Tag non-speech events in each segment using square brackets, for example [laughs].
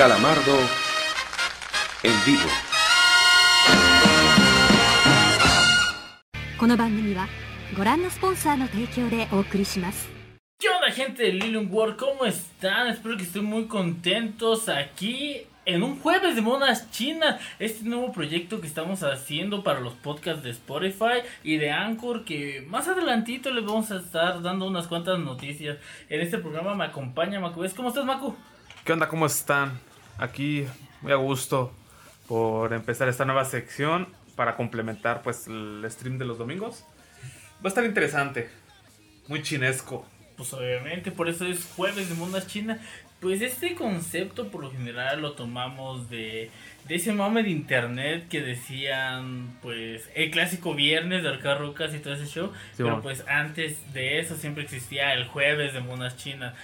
Calamardo en vivo. ¿Qué onda gente de Lilium World? ¿Cómo están? Espero que estén muy contentos aquí en un jueves de monas chinas. Este nuevo proyecto que estamos haciendo para los podcasts de Spotify y de Anchor, que más adelantito les vamos a estar dando unas cuantas noticias. En este programa me acompaña Macu. ¿Cómo estás, Macu? ¿Qué onda? ¿Cómo están? Aquí muy a gusto por empezar esta nueva sección para complementar pues el stream de los domingos. Va a estar interesante, muy chinesco. Pues obviamente, por eso es jueves de monas chinas. Pues este concepto por lo general lo tomamos de, de ese mame de internet que decían, pues, el clásico viernes de Arcarrucas y todo ese show. pero bueno. pues antes de eso siempre existía el jueves de monas chinas.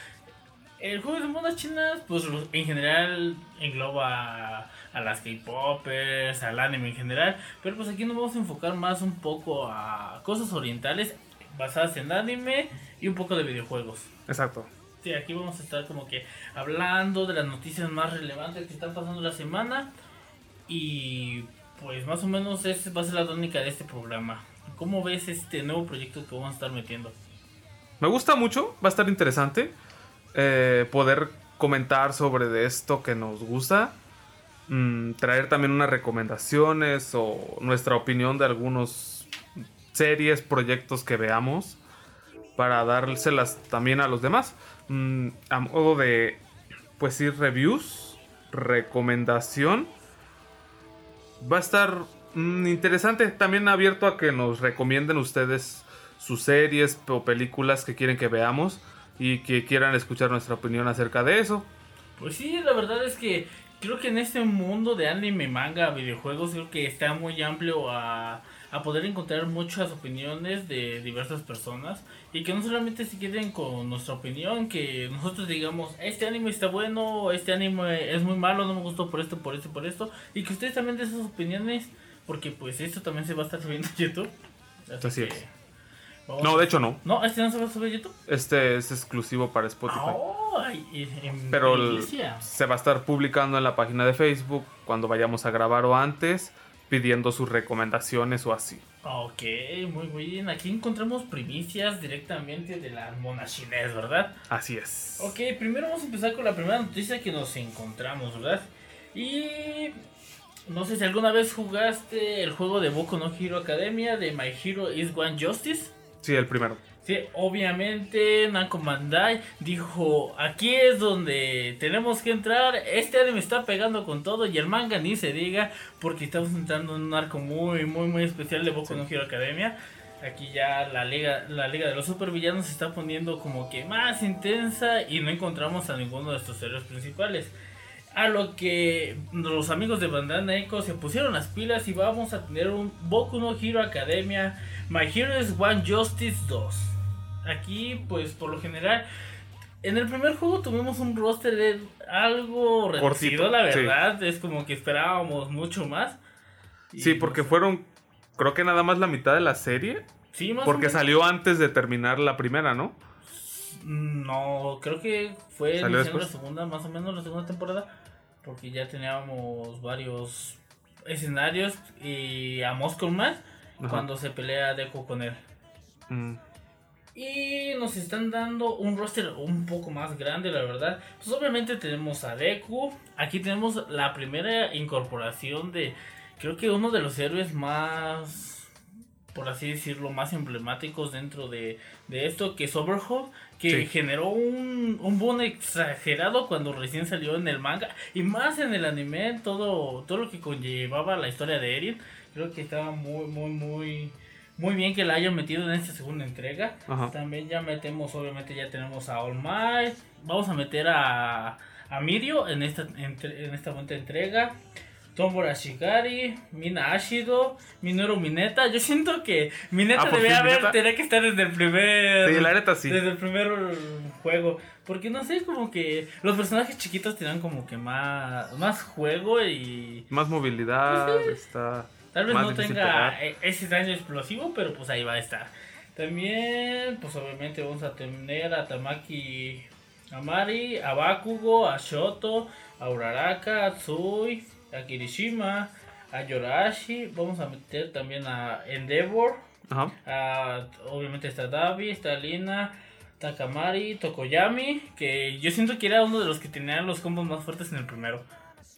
El jueves de monas chinas, pues en general engloba a, a las K-popers, al anime en general. Pero pues aquí nos vamos a enfocar más un poco a cosas orientales basadas en anime y un poco de videojuegos. Exacto. Sí, aquí vamos a estar como que hablando de las noticias más relevantes que están pasando la semana. Y pues más o menos esa va a ser la tónica de este programa. ¿Cómo ves este nuevo proyecto que vamos a estar metiendo? Me gusta mucho, va a estar interesante eh, poder comentar sobre de esto que nos gusta. Mm, traer también unas recomendaciones o nuestra opinión de algunos series, proyectos que veamos para dárselas también a los demás. Mm, a modo de, pues sí, reviews, recomendación. Va a estar mm, interesante, también abierto a que nos recomienden ustedes sus series o películas que quieren que veamos y que quieran escuchar nuestra opinión acerca de eso. Pues sí, la verdad es que creo que en este mundo de anime, manga, videojuegos, creo que está muy amplio a, a poder encontrar muchas opiniones de diversas personas y que no solamente se queden con nuestra opinión, que nosotros digamos, este anime está bueno, este anime es muy malo, no me gustó por esto, por esto, por esto, y que ustedes también den sus opiniones, porque pues esto también se va a estar subiendo a YouTube. Así que es. Vamos No, de hecho no. No, este no se va a subir a YouTube. Este es exclusivo para Spotify. Y- en Pero el- se va a estar publicando en la página de Facebook cuando vayamos a grabar o antes, pidiendo sus recomendaciones o así. Ok, muy bien. Aquí encontramos primicias directamente de la mona chinés, ¿verdad? Así es. Ok, primero vamos a empezar con la primera noticia que nos encontramos, ¿verdad? Y no sé si alguna vez jugaste el juego de Boku no Hero Academia de My Hero is One Justice. Sí, el primero. Sí, obviamente Namco Bandai dijo, aquí es donde tenemos que entrar, este anime está pegando con todo y el manga ni se diga porque estamos entrando en un arco muy, muy, muy especial de Boku no Hero Academia. Aquí ya la liga, la liga de los supervillanos se está poniendo como que más intensa y no encontramos a ninguno de estos héroes principales. A lo que los amigos de Bandai Namco se pusieron las pilas y vamos a tener un Boku no Hero Academia My Hero is One Justice 2. Aquí, pues por lo general, en el primer juego tuvimos un roster de algo reducido, la sí. verdad. Es como que esperábamos mucho más. Y, Sí, porque pues, fueron, creo que nada más la mitad de la serie. Sí, más o Porque salió antes de terminar la primera, ¿no? No, creo que fue ¿Salió iniciando la segunda, más o menos la segunda temporada. Porque ya teníamos varios escenarios y a Moscow más Ajá. cuando se pelea Deku con él. Mm, Y nos están dando un roster un poco más grande, la verdad. Pues obviamente tenemos a Deku. Aquí tenemos la primera incorporación de, creo que uno de los héroes más, por así decirlo, más emblemáticos dentro de, de esto, que es Overhaul. Que Sí. generó un, un boom exagerado cuando recién salió en el manga. Y más en el anime, todo, todo lo que conllevaba la historia de Eren. Creo que estaba muy, muy, muy... Muy bien que la hayan metido en esta segunda entrega. Ajá. También ya metemos, obviamente ya tenemos a All Might. Vamos a meter a, a Mirio en esta, entre- en esta cuenta entrega. Tombora Shigari, Mina Ashido, Minoru Mineta. Yo siento que Mineta Ah, ¿por debía haber, Mineta? tenía que estar desde el primer. Sí, la neta sí. Desde el primer juego. Porque no sé, como que los personajes chiquitos tenían como que más, más juego y. Más movilidad, Pues está. Tal vez no tenga pegar. e- ese daño explosivo, pero pues ahí va a estar. También, pues obviamente vamos a tener a Tamaki a Mari, a Bakugo, a Shoto, a Uraraka, a Tsui, a Kirishima, a Yorashi. Vamos a meter también a Endeavor. Ajá. a- obviamente está Davi, está Lina, Takamari, Tokoyami. Que yo siento que era uno de los que tenían los combos más fuertes en el primero.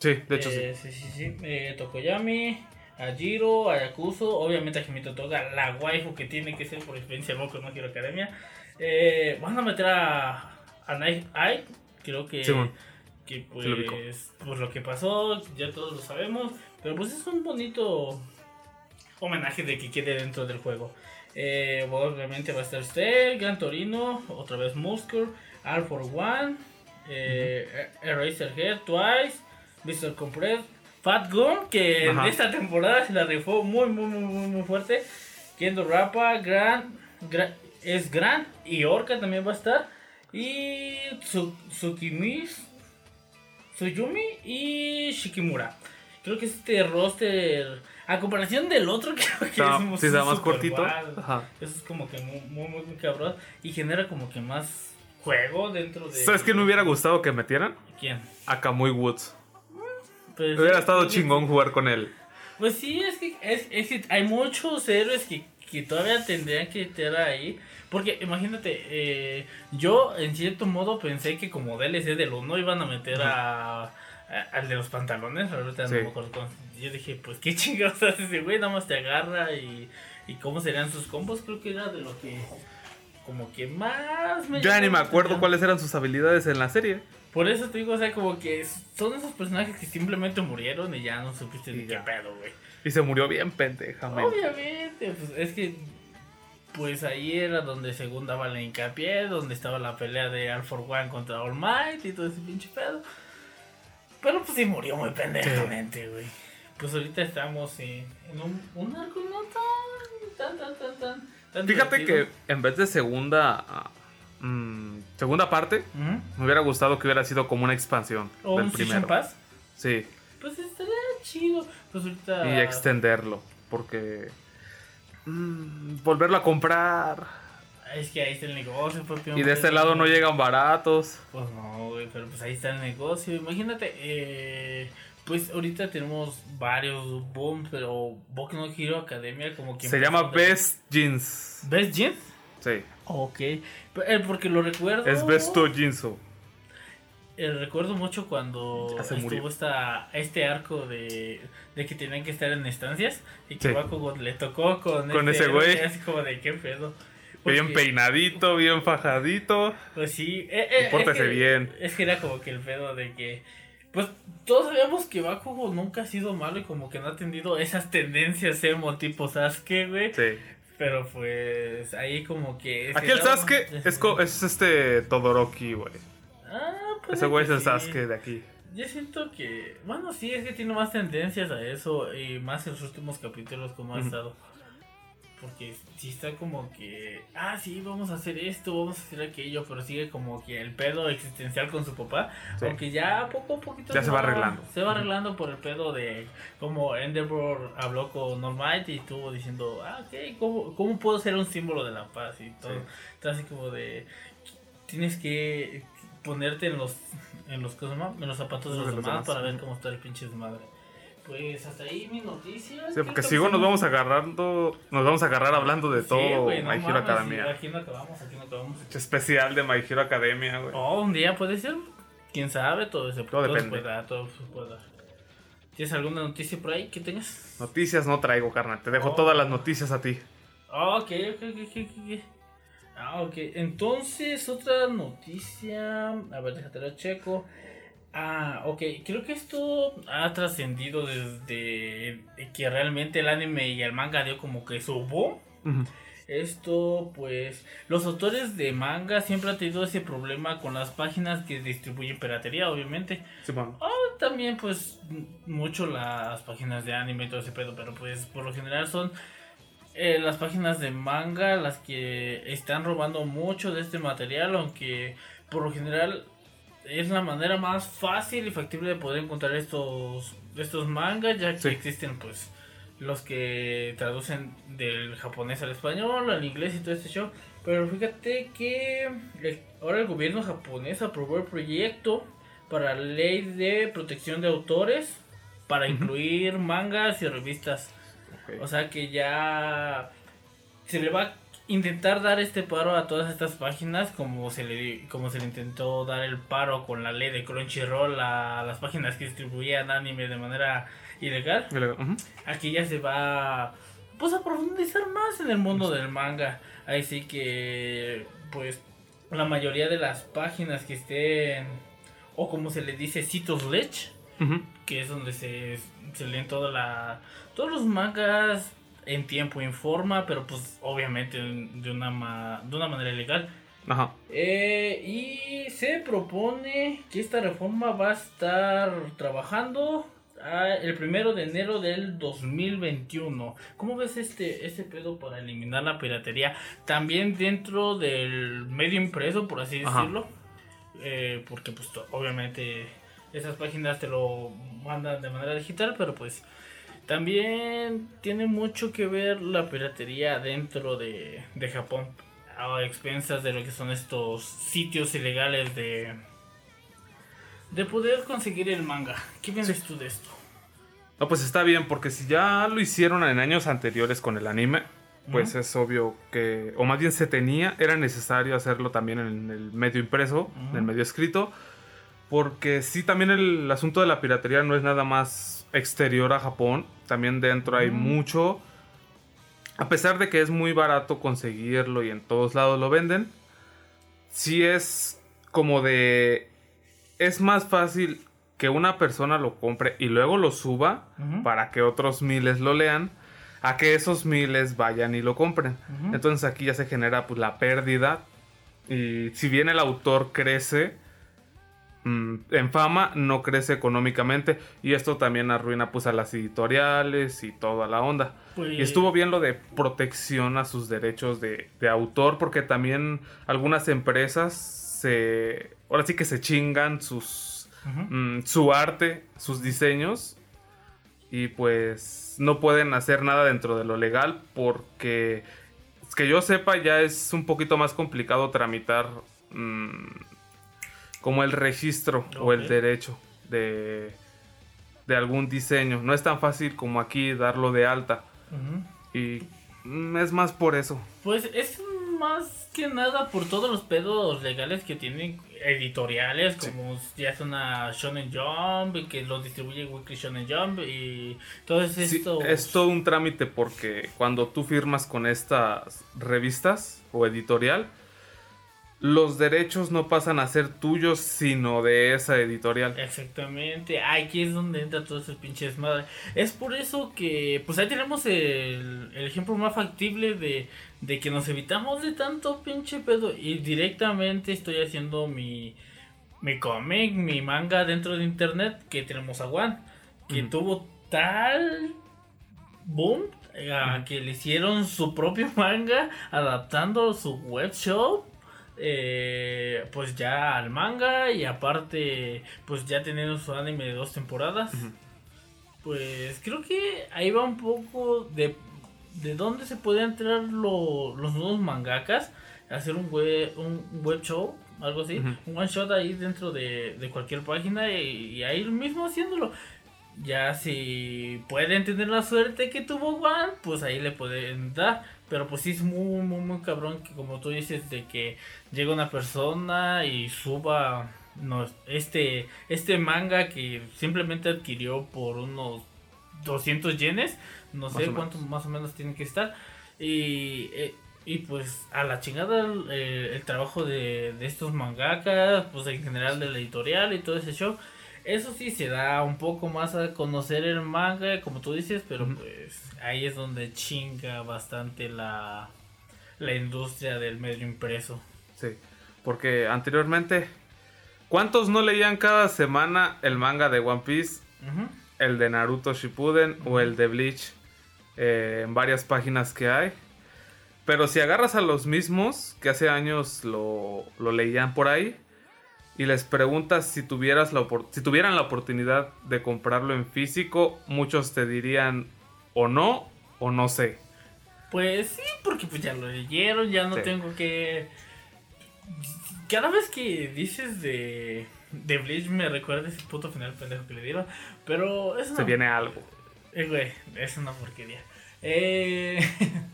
Sí, de hecho Eh, sí. sí. Sí, sí, Eh, Tokoyami, a Jiro, a Yakuzo, obviamente a Himito Toga, la waifu que tiene que ser por experiencia de Boku no Hero Academia. Eh, van a meter a, a Night Eye, creo que, Simón. que pues, Sí lo pues lo que pasó, ya todos lo sabemos, pero pues es un bonito homenaje de que quede dentro del juego. Eh, obviamente va a estar usted, Gran Torino, otra vez Muscle, R for One, eh, Eraserhead, Twice, Mr. Compress, Fat Gun, que en Ajá. esta temporada se la rifó muy, muy, muy, muy, muy fuerte. Kendo Rappa, Gran, Gran- es Gran y Orca también va a estar. Y Tsu- Tsukimis, Tsuyumi y Shikimura. Creo que este roster, a comparación del otro, [laughs] creo que Está- es sí, más cortito. Ajá. Eso es como que muy, muy, muy, cabrón. Y genera como que más juego dentro de. ¿Sabes qué me hubiera gustado que metieran? ¿Quién? A Kamui Woods. Pues, Hubiera estado chingón jugar con él. Pues sí, es que, es, es que hay muchos héroes que, que todavía tendrían que estar ahí. Porque imagínate, eh, yo en cierto modo pensé que como DLC del 1 iban a meter a, a- al de los pantalones. Ahorita no Sí. me acuerdo Yo dije, pues qué [laughs] chingados hace ese güey, nada más te agarra y, y cómo serían sus combos. Creo que era de lo que como que más me Yo ya ni me acuerdo cuáles eran sus habilidades en la serie. Por eso te digo, o sea, como que son esos personajes que simplemente murieron y ya no supiste ni qué pedo, güey. Y se murió bien pendejamente. Obviamente, pues es que pues ahí era donde según daba la hincapié, donde estaba la pelea de All for One contra All Might y todo ese pinche pedo. Pero pues sí murió muy pendejamente, güey. Pues ahorita estamos en, en un, un arco no tan, tan, tan, tan, tan, tan Fíjate divertido. que en vez de segunda ah, mm, segunda parte, me hubiera gustado que hubiera sido como una expansión O del un primero. Pass. Sí, Pues estaría chido. Pues ahorita. y extenderlo, porque mm, volverlo a comprar Es que ahí está el negocio, papi. y de este lado no llegan baratos. Pues no, güey, pero pues ahí está el negocio. Imagínate, eh, pues ahorita tenemos varios booms, pero Boku no Hero Academia como que... Se llama Best Jeans. ¿Best Jeans? Sí, Ok, eh, porque lo recuerdo... es Besto Jinso. eh, recuerdo mucho cuando Ya se estuvo murió. esta, este arco de, de que tenían que estar en estancias y que Sí. Bakugo le tocó con, Con este ese güey. Así como de qué pedo. Bien peinadito, bien fajadito. Pues sí, eh, eh, pórtese es que- bien. Es que era como que el pedo de que. Pues todos sabíamos que Bakugo nunca ha sido malo y como que no ha tenido esas tendencias emo tipo Sasuke, güey. Sí. Pero pues ahí como que. Aquí el Sasuke es, es este Todoroki, güey. Ah, pues. Ese güey es el sí. Sasuke de aquí. Yo siento que. Bueno, sí, es que tiene más tendencias a eso y más en los últimos capítulos como ha estado. Porque sí está como que. Ah, sí, vamos a hacer esto, vamos a hacer aquello, pero sigue como que el pedo existencial con su papá. Sí. Aunque ya poco a poquito. Ya se va arreglando. Se va arreglando por el pedo de como Endeavor habló con All Might y estuvo diciendo, ah, ok, ¿cómo, cómo puedo ser un símbolo de la paz? Y todo. Sí. Está así como de. Tienes que ponerte en los en los, en los zapatos de los, De los demás demás. para ver cómo está el pinche desmadre. Pues hasta ahí mi noticia. Sí, porque que si no nos vamos agarrando, nos vamos a agarrar hablando de Sí, todo no My Hero mames, Academia. sí, Aquí no acabamos, aquí no acabamos. Especial de My Hero Academia, güey. Oh, un día puede ser. Quién sabe, todo se Todo depende. puede dar, todo se puede dar. ¿Tienes alguna noticia por ahí que tengas? Noticias no traigo, carnal. Te dejo Oh. todas las noticias a ti. Ah, ok, ok, ok, ok, ok. Ah, ok. Entonces, otra noticia. A ver, déjate la checo. Ah, ok. Creo que esto ha trascendido desde que realmente el anime y el manga dio como que su boom. Esto, pues, los autores de manga siempre han tenido ese problema con las páginas que distribuyen piratería, obviamente. Simón. También, pues, mucho las páginas de anime y todo ese pedo, pero pues, por lo general son eh, las páginas de manga las que están robando mucho de este material, aunque por lo general es la manera más fácil y factible de poder encontrar estos, estos mangas, ya que Sí. existen, pues, los que traducen del japonés al español, al inglés y todo este show. Pero fíjate que el- ahora el gobierno japonés aprobó el proyecto para la ley de protección de autores para incluir mangas y revistas. O sea que ya se le va a intentar dar este paro a todas estas páginas como se le como se le intentó dar el paro con la ley de Crunchyroll a las páginas que distribuían anime de manera ilegal. Aquí ya se va pues a profundizar más en el mundo del manga. Ahí sí que pues la mayoría de las páginas que estén o como se le dice sitios lech que es donde se, se leen toda la, todos los mangas en tiempo y en forma, pero pues obviamente de una, ma- de una manera legal. Ajá. Eh, y se propone que esta reforma va a estar trabajando ah, el primero de enero del 2021. ¿Cómo ves este, este pedo para eliminar la piratería? También dentro del medio impreso, por así Ajá. decirlo. Eh, porque pues obviamente esas páginas te lo mandan de manera digital, pero pues también tiene mucho que ver la piratería dentro de, de Japón a expensas de lo que son estos sitios ilegales de de poder conseguir el manga. ¿Qué piensas tú de esto? No, pues está bien, porque si ya lo hicieron en años anteriores con el anime, pues es obvio que, o más bien se tenía, era necesario hacerlo también en el medio impreso, en el medio escrito, porque sí, también el asunto de la piratería no es nada más exterior a Japón, también dentro hay mucho, a pesar de que es muy barato conseguirlo y en todos lados lo venden, sí es como de, es más fácil que una persona lo compre y luego lo suba para que otros miles lo lean, a que esos miles vayan y lo compren. Entonces aquí ya se genera pues la pérdida. Y si bien el autor crece en fama, no crece económicamente y esto también arruina pues a las editoriales y toda la onda. Pues- Y estuvo bien lo de protección a sus derechos de, de autor porque también algunas empresas se... Ahora sí que se chingan sus mm, su arte, sus diseños y pues no pueden hacer nada dentro de lo legal porque que yo sepa ya es un poquito más complicado tramitar mm, como el registro o el derecho de, de algún diseño. No es tan fácil como aquí darlo de alta y mm, es más por eso. Pues es más que nada por todos los pedos legales que tienen editoriales, como ya es una Shonen Jump, y que lo distribuye Weekly Shonen Jump y todo Sí, esto. es todo un trámite porque cuando tú firmas con estas revistas o editorial, los derechos no pasan a ser tuyos, sino de esa editorial. Exactamente, aquí es donde entra todo ese pinche desmadre. Es por eso que, pues ahí tenemos el, el ejemplo más factible de, de que nos evitamos de tanto pinche pedo. Y directamente estoy haciendo mi, mi cómic, mi manga dentro de internet, que tenemos a One, que tuvo tal boom. eh, que le hicieron su propio [laughs] manga adaptando su web shop eh, pues ya al manga y aparte pues ya teniendo su anime de dos temporadas pues creo que ahí va un poco de de dónde se puede entrar lo- los nuevos mangakas hacer un web un web show algo así un one shot ahí dentro de, de cualquier página y, y ahí mismo haciéndolo. Ya si pueden tener la suerte que tuvo One, pues ahí le pueden dar. Pero pues sí es muy, muy, muy cabrón que como tú dices, de que llega una persona y suba no, este, este manga que simplemente adquirió por unos 200 yenes. No Más sé o cuánto más o menos tiene que estar. Y, eh, y pues a la chingada el, el trabajo de, de estos mangakas, pues en general de la editorial y todo ese show. Eso sí se da un poco más a conocer el manga, como tú dices, pero pues ahí es donde chinga bastante la, la industria del medio impreso. Sí, porque anteriormente, ¿cuántos no leían cada semana el manga de One Piece, el de Naruto Shippuden o el de Bleach eh, en varias páginas que hay? Pero si agarras a los mismos que hace años lo, lo leían por ahí y les preguntas si, tuvieras la si tuvieran la oportunidad de comprarlo en físico, muchos te dirían o no o no sé. Pues sí, porque pues ya lo leyeron, ya no Sí. tengo que... Cada vez que dices de, de Bleach me recuerda ese puto final pendejo que le dieron, pero es Se viene algo. Eh, güey, es una porquería. Eh,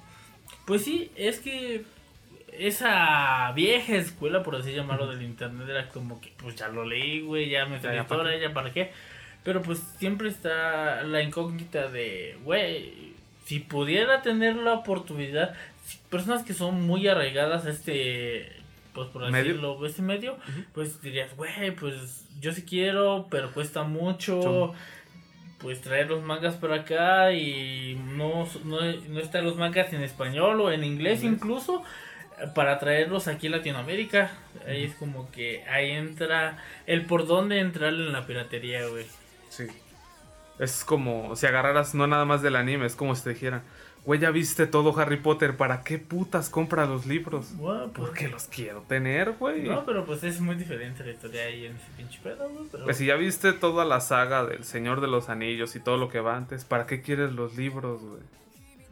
[laughs] pues sí, es que esa vieja escuela, por así llamarlo, del internet era como que, pues ya lo leí, güey, ya me Ya, sé ya, la ¿para qué. Pero pues siempre está la incógnita de, güey, si pudiera tener la oportunidad, personas que son muy arraigadas a este, pues por ¿Medio? decirlo, este medio, pues dirías, güey, pues yo sí quiero, pero cuesta mucho. Chum. Pues traer los mangas para acá y no, no, no están los mangas en español o en inglés Inglés. incluso para traerlos aquí en Latinoamérica. Ahí es como que ahí entra el por dónde entrarle en la piratería, güey. Sí. Es como si agarraras no nada más del anime, es como si te dijeran, güey, ya viste todo Harry Potter, ¿para qué putas compras los libros? Pues- Porque los quiero tener, güey. No, pero pues es muy diferente la historia ahí en ese pinche pedo, güey. Pero... Pues si ya viste toda la saga del Señor de los Anillos y todo lo que va antes, ¿para qué quieres los libros, güey?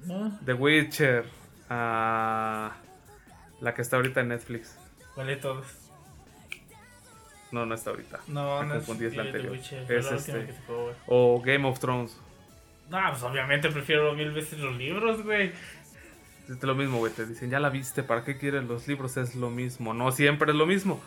No, The Witcher, ah, la que está ahorita en Netflix. vale todos. No, no está ahorita. No, Me no confundí, es la anterior. Witcher, Es la este. que sacó, güey. O Game of Thrones. No, pues obviamente prefiero mil veces los libros, güey. Es lo mismo, güey. Te dicen, ya la viste, ¿para qué quieres los libros? Es lo mismo. No siempre es lo mismo.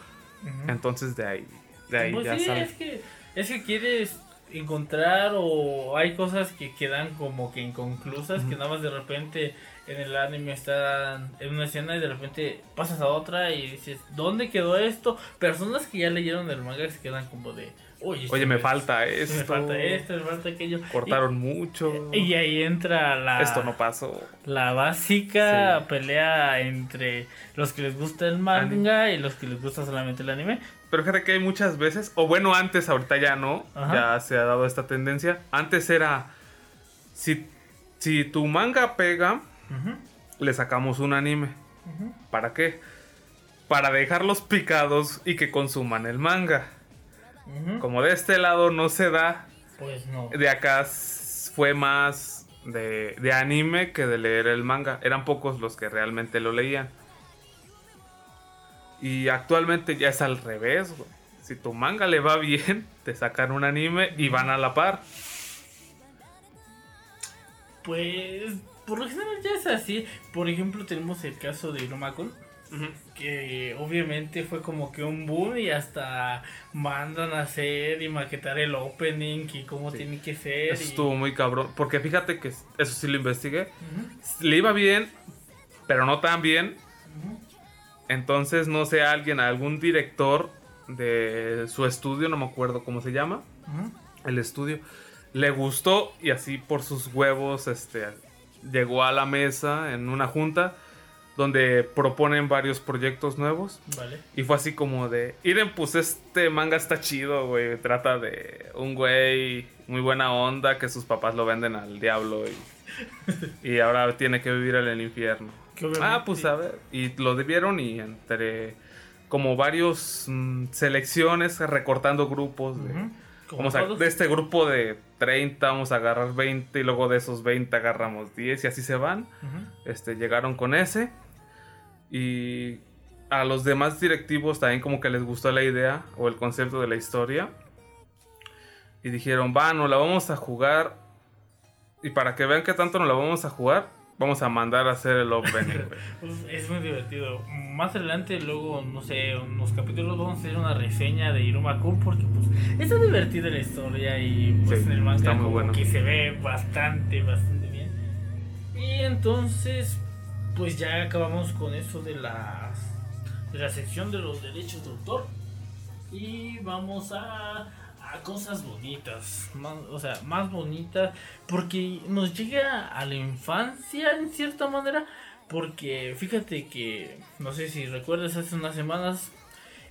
Entonces de ahí, de ahí Pues ya sí, sale. es que, es que quieres encontrar o hay cosas que quedan como que inconclusas, que nada más de repente en el anime están en una escena y de repente pasas a otra y dices, ¿dónde quedó esto? Personas que ya leyeron el manga se quedan como de, oye, Oye, esto me es- falta esto. me falta esto, me falta aquello. Cortaron mucho. Y, ahí entra la, Esto no pasó. la básica Sí. pelea entre los que les gusta el manga y los que les gusta solamente el anime. Pero fíjate que hay muchas veces, o bueno, antes, ahorita ya no, Ajá. ya se ha dado esta tendencia. Antes era, si, si tu manga pega, Le sacamos un anime. ¿Para qué? Para dejarlos picados y que consuman el manga. Como de este lado no se da, Pues no. de acá fue más de, de anime que de leer el manga. Eran pocos los que realmente lo leían. Y actualmente ya es al revés, güey. Si tu manga le va [laughs] bien, te sacan un anime y van a la par. Pues por lo general ya es así. Por ejemplo, tenemos el caso de Irumakun. Que obviamente fue como que un boom y hasta mandan a hacer y maquetar el opening y cómo Sí. tiene que ser. Eso y- estuvo muy cabrón. Porque fíjate que eso sí lo investigué. Le iba bien, pero no tan bien. Entonces, no sé, alguien, algún director de su estudio, no me acuerdo cómo se llama, el estudio, le gustó y así por sus huevos, este, llegó a la mesa en una junta donde proponen varios proyectos nuevos. Vale. Y fue así como de, miren, pues este manga está chido, güey. Trata de un güey muy buena onda que sus papás lo venden al diablo y, y ahora tiene que vivir en el infierno. Ah, pues a ver. Y lo vieron y entre como varios mm, selecciones recortando grupos. De. Como vamos a- todos. de este grupo de 30 vamos a agarrar 20 y luego de esos 20 agarramos 10 y así se van. Este, llegaron con ese. Y a los demás directivos también como que les gustó la idea o el concepto de la historia. Y dijeron, va, no la vamos a jugar. Y para que vean que tanto no la vamos a jugar, vamos a mandar a hacer el opening. güey". [laughs] Pues es muy divertido. Más adelante, luego, no sé, unos capítulos vamos a hacer una reseña de Iruma Kun porque pues está divertida la historia y pues Sí, en el manga como bueno. que se ve bastante, bastante bien. Y entonces, pues ya acabamos con eso de la, de la sección de los derechos de autor. Y vamos a, a cosas bonitas, más, o sea, más bonitas, porque nos llega a la infancia en cierta manera, porque fíjate que, no sé si recuerdas, hace unas semanas,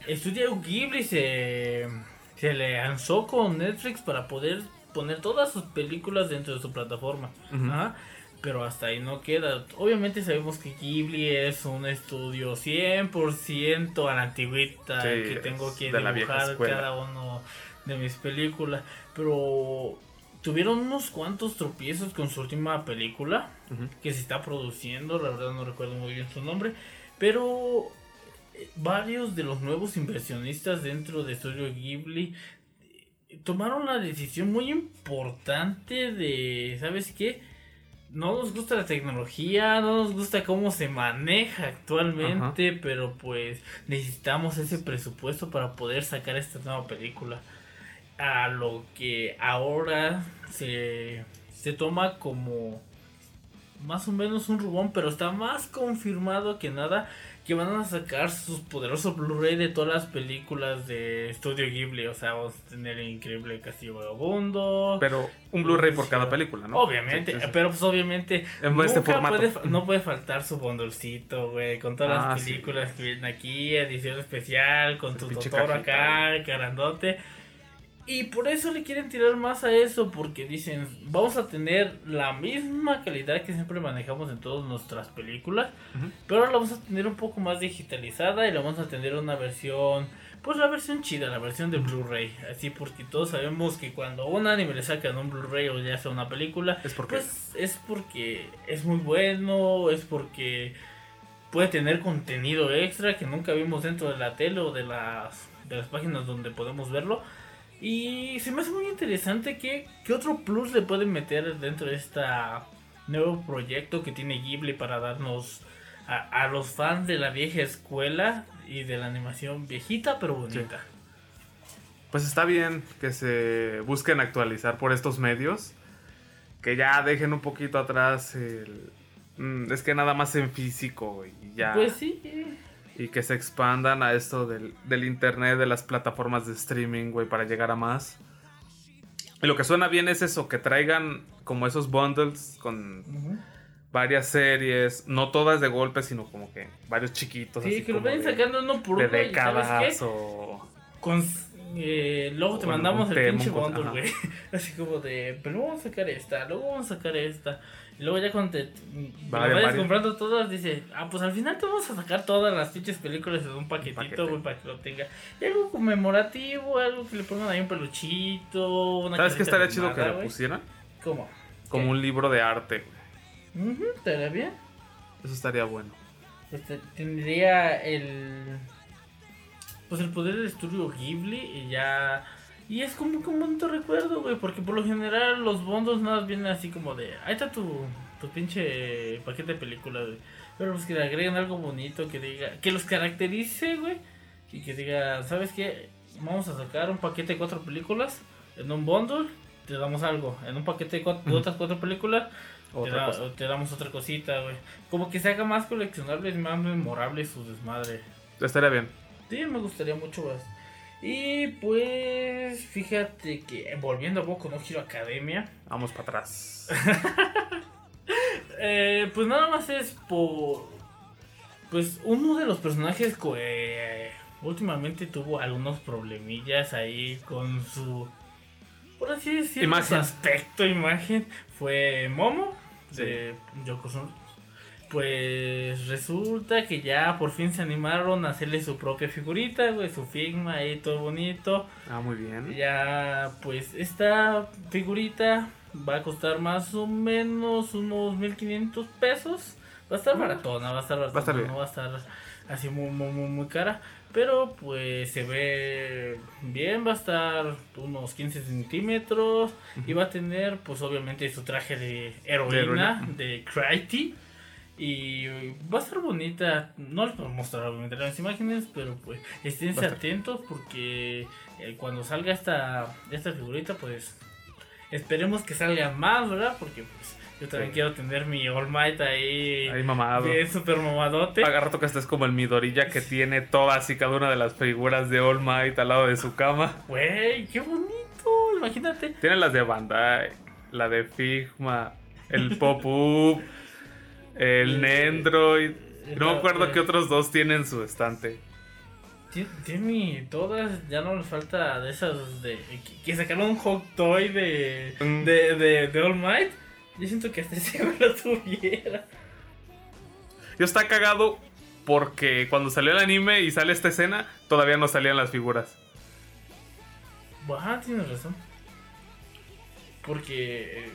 Estudio Ghibli se, se le lanzó con Netflix para poder poner todas sus películas dentro de su plataforma. Ajá, Pero hasta ahí no queda. Obviamente sabemos que Ghibli es un estudio 100% a la antigüita, Sí, que tengo que de dibujar cada uno de mis películas. Pero tuvieron unos cuantos tropiezos con su última película que se está produciendo, la verdad no recuerdo muy bien su nombre, pero eh, varios de los nuevos inversionistas dentro de Studio Ghibli eh, tomaron la decisión muy importante de, ¿sabes qué? No nos gusta la tecnología, no nos gusta cómo se maneja actualmente, pero pues necesitamos ese presupuesto para poder sacar esta nueva película. A lo que ahora se, se toma como más o menos un rubón, pero está más confirmado que nada que van a sacar sus poderosos Blu-ray de todas las películas de Studio Ghibli. O sea, vamos a tener el increíble Castillo Vagabundo. Pero un Blu-ray por cada película, ¿no? Obviamente, Sí, sí, sí. pero pues obviamente En este formato. puede no puede faltar su bondolcito, güey, con todas Ah, las sí. películas que vienen aquí, edición especial, con tu Totoro acá, grandote. Y por eso le quieren tirar más a eso, porque dicen, vamos a tener la misma calidad que siempre manejamos en todas nuestras películas, pero ahora la vamos a tener un poco más digitalizada y la vamos a tener una versión, pues la versión chida, la versión de Blu-ray. Así porque todos sabemos que cuando un anime le sacan un Blu-ray o ya sea una película, Es porque pues es porque es muy bueno, es porque puede tener contenido extra que nunca vimos dentro de la tele o de las, de las páginas donde podemos verlo. Y se me hace muy interesante que, que otro plus le pueden meter dentro de este nuevo proyecto que tiene Ghibli para darnos a, a los fans de la vieja escuela y de la animación viejita pero bonita. Pues está bien que se busquen actualizar por estos medios. Que ya dejen un poquito atrás el... mm, Es que nada más en físico, y ya. Pues sí. Y que se expandan a esto del, del internet, de las plataformas de streaming, güey, para llegar a más. Y lo que suena bien es eso, que traigan como esos bundles con varias series, no todas de golpe, sino como que varios chiquitos. Sí, así que lo vayan de- sacando uno por de uno. y ¿sabes qué? décadas o... Con, eh, luego te mandamos el pinche bundle, güey. [laughs] Así como de, pero vamos a sacar esta, luego vamos a sacar esta. Y luego ya cuando te, vayas vale. comprando todas, dice, ah, pues al final te vamos a sacar todas las pinches películas en un paquetito, güey, para que lo tenga. Y algo conmemorativo, algo que le pongan ahí un peluchito, una ¿Sabes qué estaría chido que lo pusieran? ¿Cómo? Como ¿Qué? un libro de arte, güey. Ujú, estaría bien. Eso estaría bueno. Este, tendría el pues el poder del estudio Ghibli y ya y es como que un bonito recuerdo güey porque por lo general los bondos nada más vienen así como de ahí está tu, tu pinche paquete de películas güey pero pues que le agreguen algo bonito que diga que los caracterice güey y que diga sabes qué vamos a sacar un paquete de cuatro películas en un bundle te damos algo en un paquete de, cuatro- de otras cuatro películas te, da- te damos otra cosita, güey. Como que se haga más coleccionable y más memorable su desmadre. Estaría bien. Sí, me gustaría mucho más. Y pues, fíjate que volviendo a Boku no Hero Academia, Vamos para atrás. [laughs] eh, pues nada más es por. Pues uno de los personajes que eh, últimamente tuvo algunos problemillas ahí con su. Por así decirlo, Imagen. su aspecto, imagen. Fue Momo de Yokozuna. Pues resulta que ya por fin se animaron a hacerle su propia figurita, güey, su Figma ahí todo bonito. Ah, muy bien. Ya, pues esta figurita va a costar más o menos unos 1500 pesos. Va a estar baratona, va a estar baratona, Ah. estar bien. no va a estar así muy, muy, muy, muy cara. Pero pues se ve bien, va a estar unos 15 centímetros. Y va a tener pues obviamente su traje de heroína, heroína. de Cryty. Y va a estar bonita. No les puedo mostrar obviamente las imágenes, pero pues esténse atentos porque eh, cuando salga esta, esta figurita, pues esperemos que salga más, ¿verdad? Porque pues yo también Sí. quiero tener mi All Might ahí, Ahí mamado. bien super mamadote. Haga rato que estés como el Midorilla que tiene todas y cada una de las figuras de All Might al lado de su cama. Güey, qué bonito, imagínate. Tiene las de Bandai, la de Figma, el Pop-Up, [laughs] el Nendroid. No me acuerdo qué otros dos tienen su estante. Ti- Tiene todas, ya no les falta de esas de que- sacaron un hot toy de, Mm. de, de, de All Might. Yo siento que hasta [laughs] ese lo tuviera. Yo está cagado porque cuando salió el anime y sale esta escena, todavía no salían las figuras. Ajá, tienes razón. Porque eh,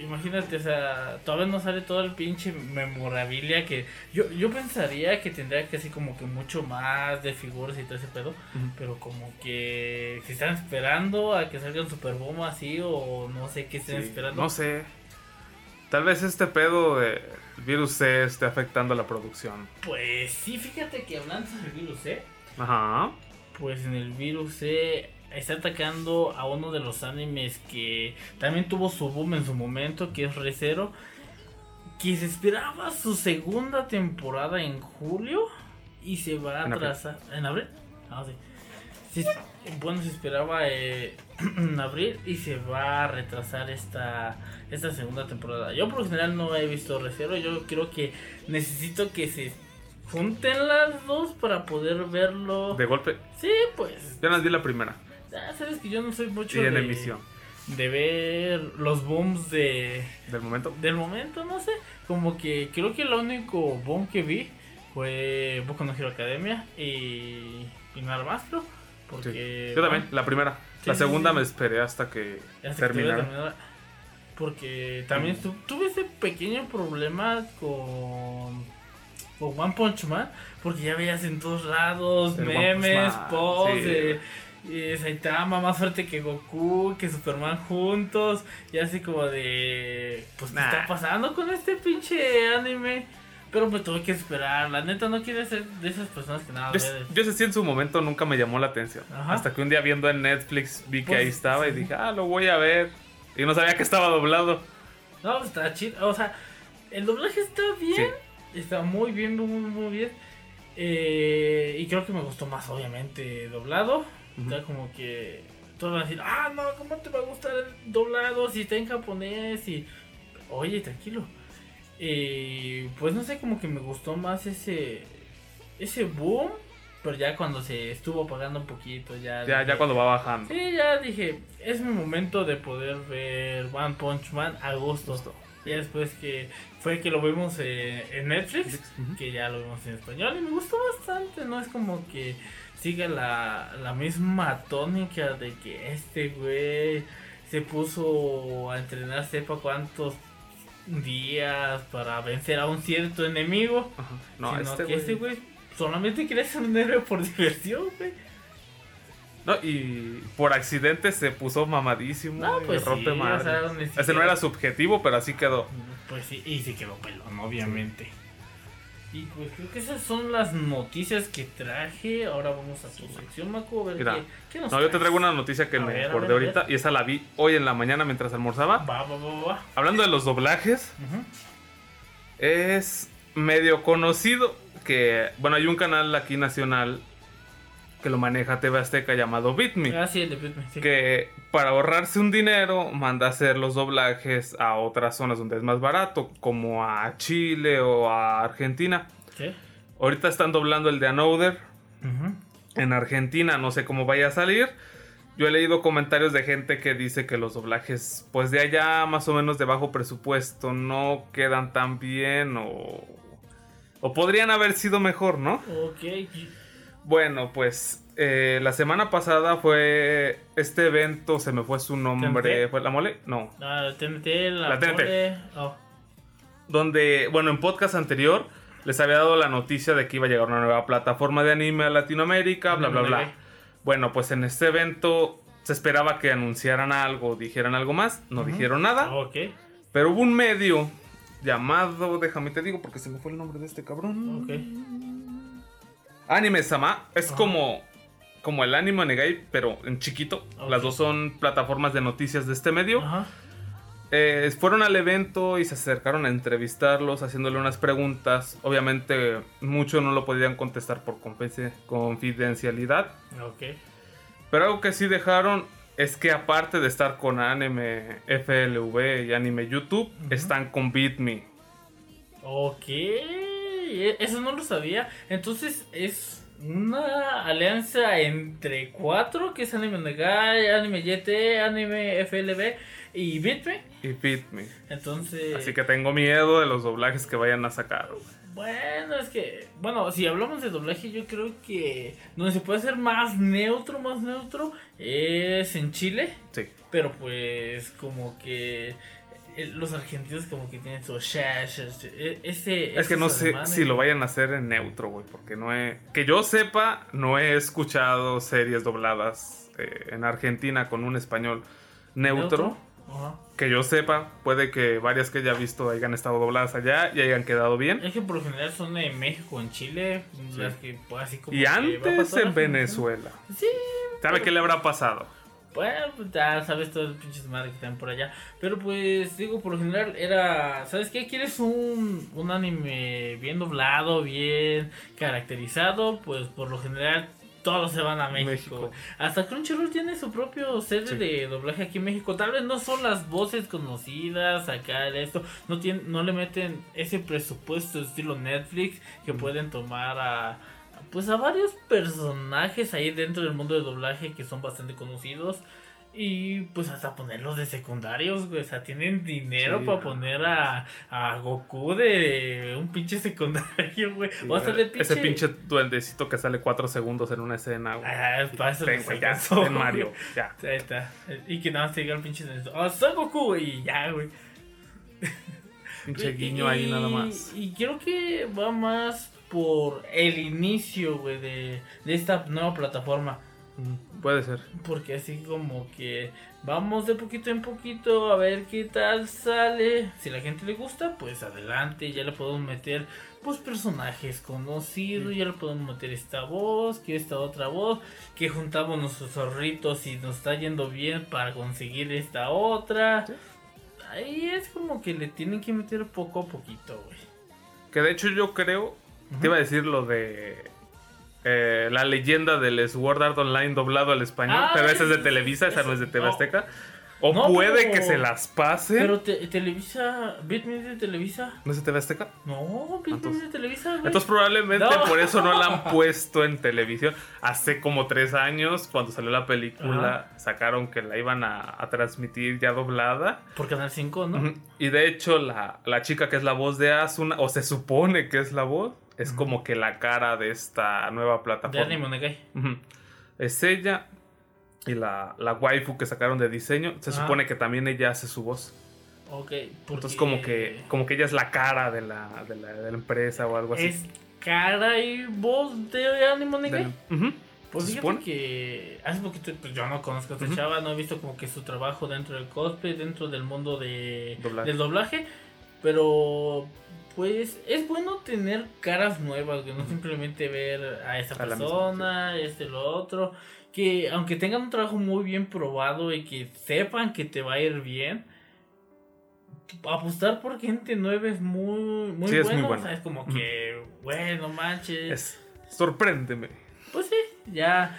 imagínate, o sea, todavía no sale todo el pinche memorabilia que yo, yo pensaría que tendría que así como que mucho más de figuras y todo ese pedo, pero como que se están esperando a que salga un Super Bomb así o no sé qué estén Sí, esperando. No sé. Tal vez este pedo de virus C esté afectando la producción. Pues sí, fíjate que hablando del virus C, Ajá. pues en el virus C está atacando a uno de los animes que también tuvo su boom en su momento, que es ReZero, que se esperaba su segunda temporada en julio y se va a atrasar. ¿En abril? Ah, sí. Bueno, se esperaba eh, [clears throat] en abril y se va a retrasar esta, esta segunda temporada. Yo por lo general no he visto ReZero, yo creo que necesito que se junten las dos para poder verlo. De golpe. Sí, pues. Ya nos vi la primera. Ya sabes que yo no soy mucho Y en de, emisión. de ver los booms de Del momento. del momento, no sé. Como que creo que el único boom que vi fue Boku no Hero Academia y, y nada más, creo. Sí. Porque. Yo también, bueno, la primera. Sí, la segunda sí, me esperé hasta que hasta terminara. Porque también tu- tuve ese pequeño problema con, con One Punch Man. Porque ya veías en todos lados El memes, posts sí. Eh, Saitama más fuerte que Goku, que Superman juntos. Y así como de. Pues, ¿qué Nah. está pasando con este pinche anime? Pero me tuve que esperar. La neta, no quiero ser de esas personas que nada Yo, yo ese sí en su momento nunca me llamó la atención. Ajá. Hasta que un día viendo en Netflix vi que Pues, ahí estaba y sí. dije, ah, lo voy a ver. Y no sabía que estaba doblado. No, pues, está chido. O sea, el doblaje está bien. Está muy bien, muy, muy, muy bien. Eh, y creo que me gustó más, obviamente, doblado. Está como que todos van a decir, ah, no, ¿cómo te va a gustar el doblado si está en japonés? Y, oye, tranquilo. Eh, pues no sé, como que me gustó más ese, ese boom. Pero ya cuando se estuvo apagando un poquito, ya. Ya, dije, ya cuando va bajando. Sí, ya dije, es mi momento de poder ver One Punch Man a gusto. Ya después que fue que lo vimos eh, en Netflix, Ujú. que ya lo vimos en español y me gustó bastante, no es como que siga la, la misma tónica de que este güey se puso a entrenar sepa cuántos días para vencer a un cierto enemigo, Ajá. No, sino este que este güey. güey solamente quería ser un héroe por [laughs] diversión, güey. No, y por accidente se puso mamadísimo. No, y pues rompe sí, madre. o sea, ni Ese no era su objetivo, pero así quedó. Pues sí, y se quedó pelón, obviamente. Y pues creo que esas son las noticias que traje. Ahora vamos a tu sección, Maco, a ver Mira, qué, qué nos No, yo te traigo una noticia que A me ver, acordé ahorita y esa la vi hoy en la mañana mientras almorzaba. Va, va, va, va. Hablando de los doblajes, Ujú. es medio conocido que, bueno, hay un canal aquí nacional que lo maneja TV Azteca llamado BitMe. Ah, sí, el de Pitman, sí. que para ahorrarse un dinero manda a hacer los doblajes a otras zonas donde es más barato, como a Chile o a Argentina. Sí. Ahorita están doblando el de Another en Argentina, no sé cómo vaya a salir. Yo he leído comentarios de gente que dice que los doblajes, pues de allá más o menos de bajo presupuesto, no quedan tan bien o, o podrían haber sido mejor, ¿no? Ok. Bueno, pues eh, la semana pasada fue este evento, se me fue su nombre. ¿fue la mole? No, Ah, TNT, la, La TNT. mole. Oh, donde, bueno, en podcast anterior les había dado la noticia de que iba a llegar una nueva plataforma de anime a Latinoamérica, bla, bla, bla. Bueno, pues en este evento se esperaba que anunciaran algo, dijeran algo más, no dijeron nada, ok. pero hubo un medio llamado, déjame te digo porque se me fue el nombre de este cabrón. Ok. Anime Sama es Ajá. como como el Anime Negai, pero en chiquito. Las dos son plataformas de noticias de este medio. Ajá. Eh, fueron al evento y se acercaron a entrevistarlos, haciéndole unas preguntas. Obviamente, muchos no lo podían contestar por confidencia- confidencialidad. Ok. Pero algo que sí dejaron es que, aparte de estar con Anime FLV y Anime YouTube, están con BitMe. Ok, e- eso no lo sabía. Entonces es una alianza entre cuatro, que es Anime Negai, Anime YT, Anime FLB y Bitme. Y BitMe. Entonces, Así que tengo miedo de los doblajes que vayan a sacar. bueno, es que, bueno, si hablamos de doblaje, yo creo que donde se puede ser más neutro, más neutro, es en Chile. Sí. pero pues como que los argentinos como que tienen su shash, ese, es que no sé alemanes, si lo vayan a hacer en neutro, güey, porque no he... Que yo sepa, no he escuchado series dobladas eh, en Argentina con un español neutro. Que yo sepa, puede que varias que haya visto hayan estado dobladas allá y hayan quedado bien. Es que por lo general son de México en Chile, las que pues, así como Y antes en. Venezuela. Sí, ¿Sabe qué le habrá pasado? Bueno, pues ya sabes todo el pinches madre que están por allá. Pero pues digo, por lo general era, ¿sabes qué? ¿Quieres un, un anime bien doblado, bien caracterizado? Pues por lo general todos se van a México. México. Hasta Crunchyroll tiene su propio sede Sí. de doblaje aquí en México. Tal vez no son las voces conocidas acá, esto. No, tienen, no le meten ese presupuesto estilo Netflix que pueden tomar a pues a varios personajes ahí dentro del mundo de doblaje que son bastante conocidos y pues hasta ponerlos de secundarios, güey. O sea, tienen dinero Sí, para ah. poner a, a Goku de un pinche secundario, güey. o hasta de Ese pinche duendecito que sale cuatro segundos en una escena, güey. Ah, para eso güey, ya, ten Mario, ya. [laughs] Ahí está. Y que nada más te diga el pinche de ¡Oh, soy Goku! güey", Y ya, güey. Pinche [laughs] Y- guiño ahí nada más. Y creo que va más por el inicio, güey, de, de esta nueva plataforma. Mm, Puede ser. Porque así como que vamos de poquito en poquito a ver qué tal sale. Si la gente le gusta, pues adelante. Ya le podemos meter pues personajes conocidos. Ya le podemos meter esta voz, que esta otra voz. Que juntamos nuestros zorritos y nos está yendo bien para conseguir esta otra. Ahí es como que le tienen que meter poco a poquito, güey. Que de hecho yo creo, Ujú. te iba a decir lo de eh, la leyenda del Sword Art Online doblado al español, Ah, pero esa es de Televisa, esa no es de. Azteca. O No, puede pero- que se las pase. Pero te- Televisa, Bitme de Televisa. ¿No es de TV Azteca? No, Entonces- de Televisa, güey. Entonces probablemente No. por eso no la han [laughs] puesto en televisión. Hace como tres años, cuando salió la película, sacaron que la iban a, a transmitir ya doblada. Por Canal 5, ¿no? Y de hecho, la, la chica que es la voz de Asuna, o se supone que es la voz, es como que la cara de esta nueva De plataforma. Anime Onegai. Ujú. Es ella y la, la waifu que sacaron de diseño. Se Ajá. supone que también ella hace su voz. Ok, Entonces como que, como que ella es la cara de la, de la, de la empresa o algo así. es cara y voz de Anime Onegai. Del- Ujú. Pues ¿Se fíjate que hace poquito, pues yo no conozco a esta chava, no he visto como que su trabajo dentro del cosplay, dentro del mundo de, Doblaje. del doblaje, pero pues es bueno tener caras nuevas, que no simplemente ver a esa A la misma, persona, este, lo otro, que aunque tengan un trabajo muy bien probado y que sepan que te va a ir bien, apostar por gente nueva es muy, muy Sí, es muy bueno, bueno. o sea, es como que, bueno, manches. Es, sorpréndeme. Pues sí, ya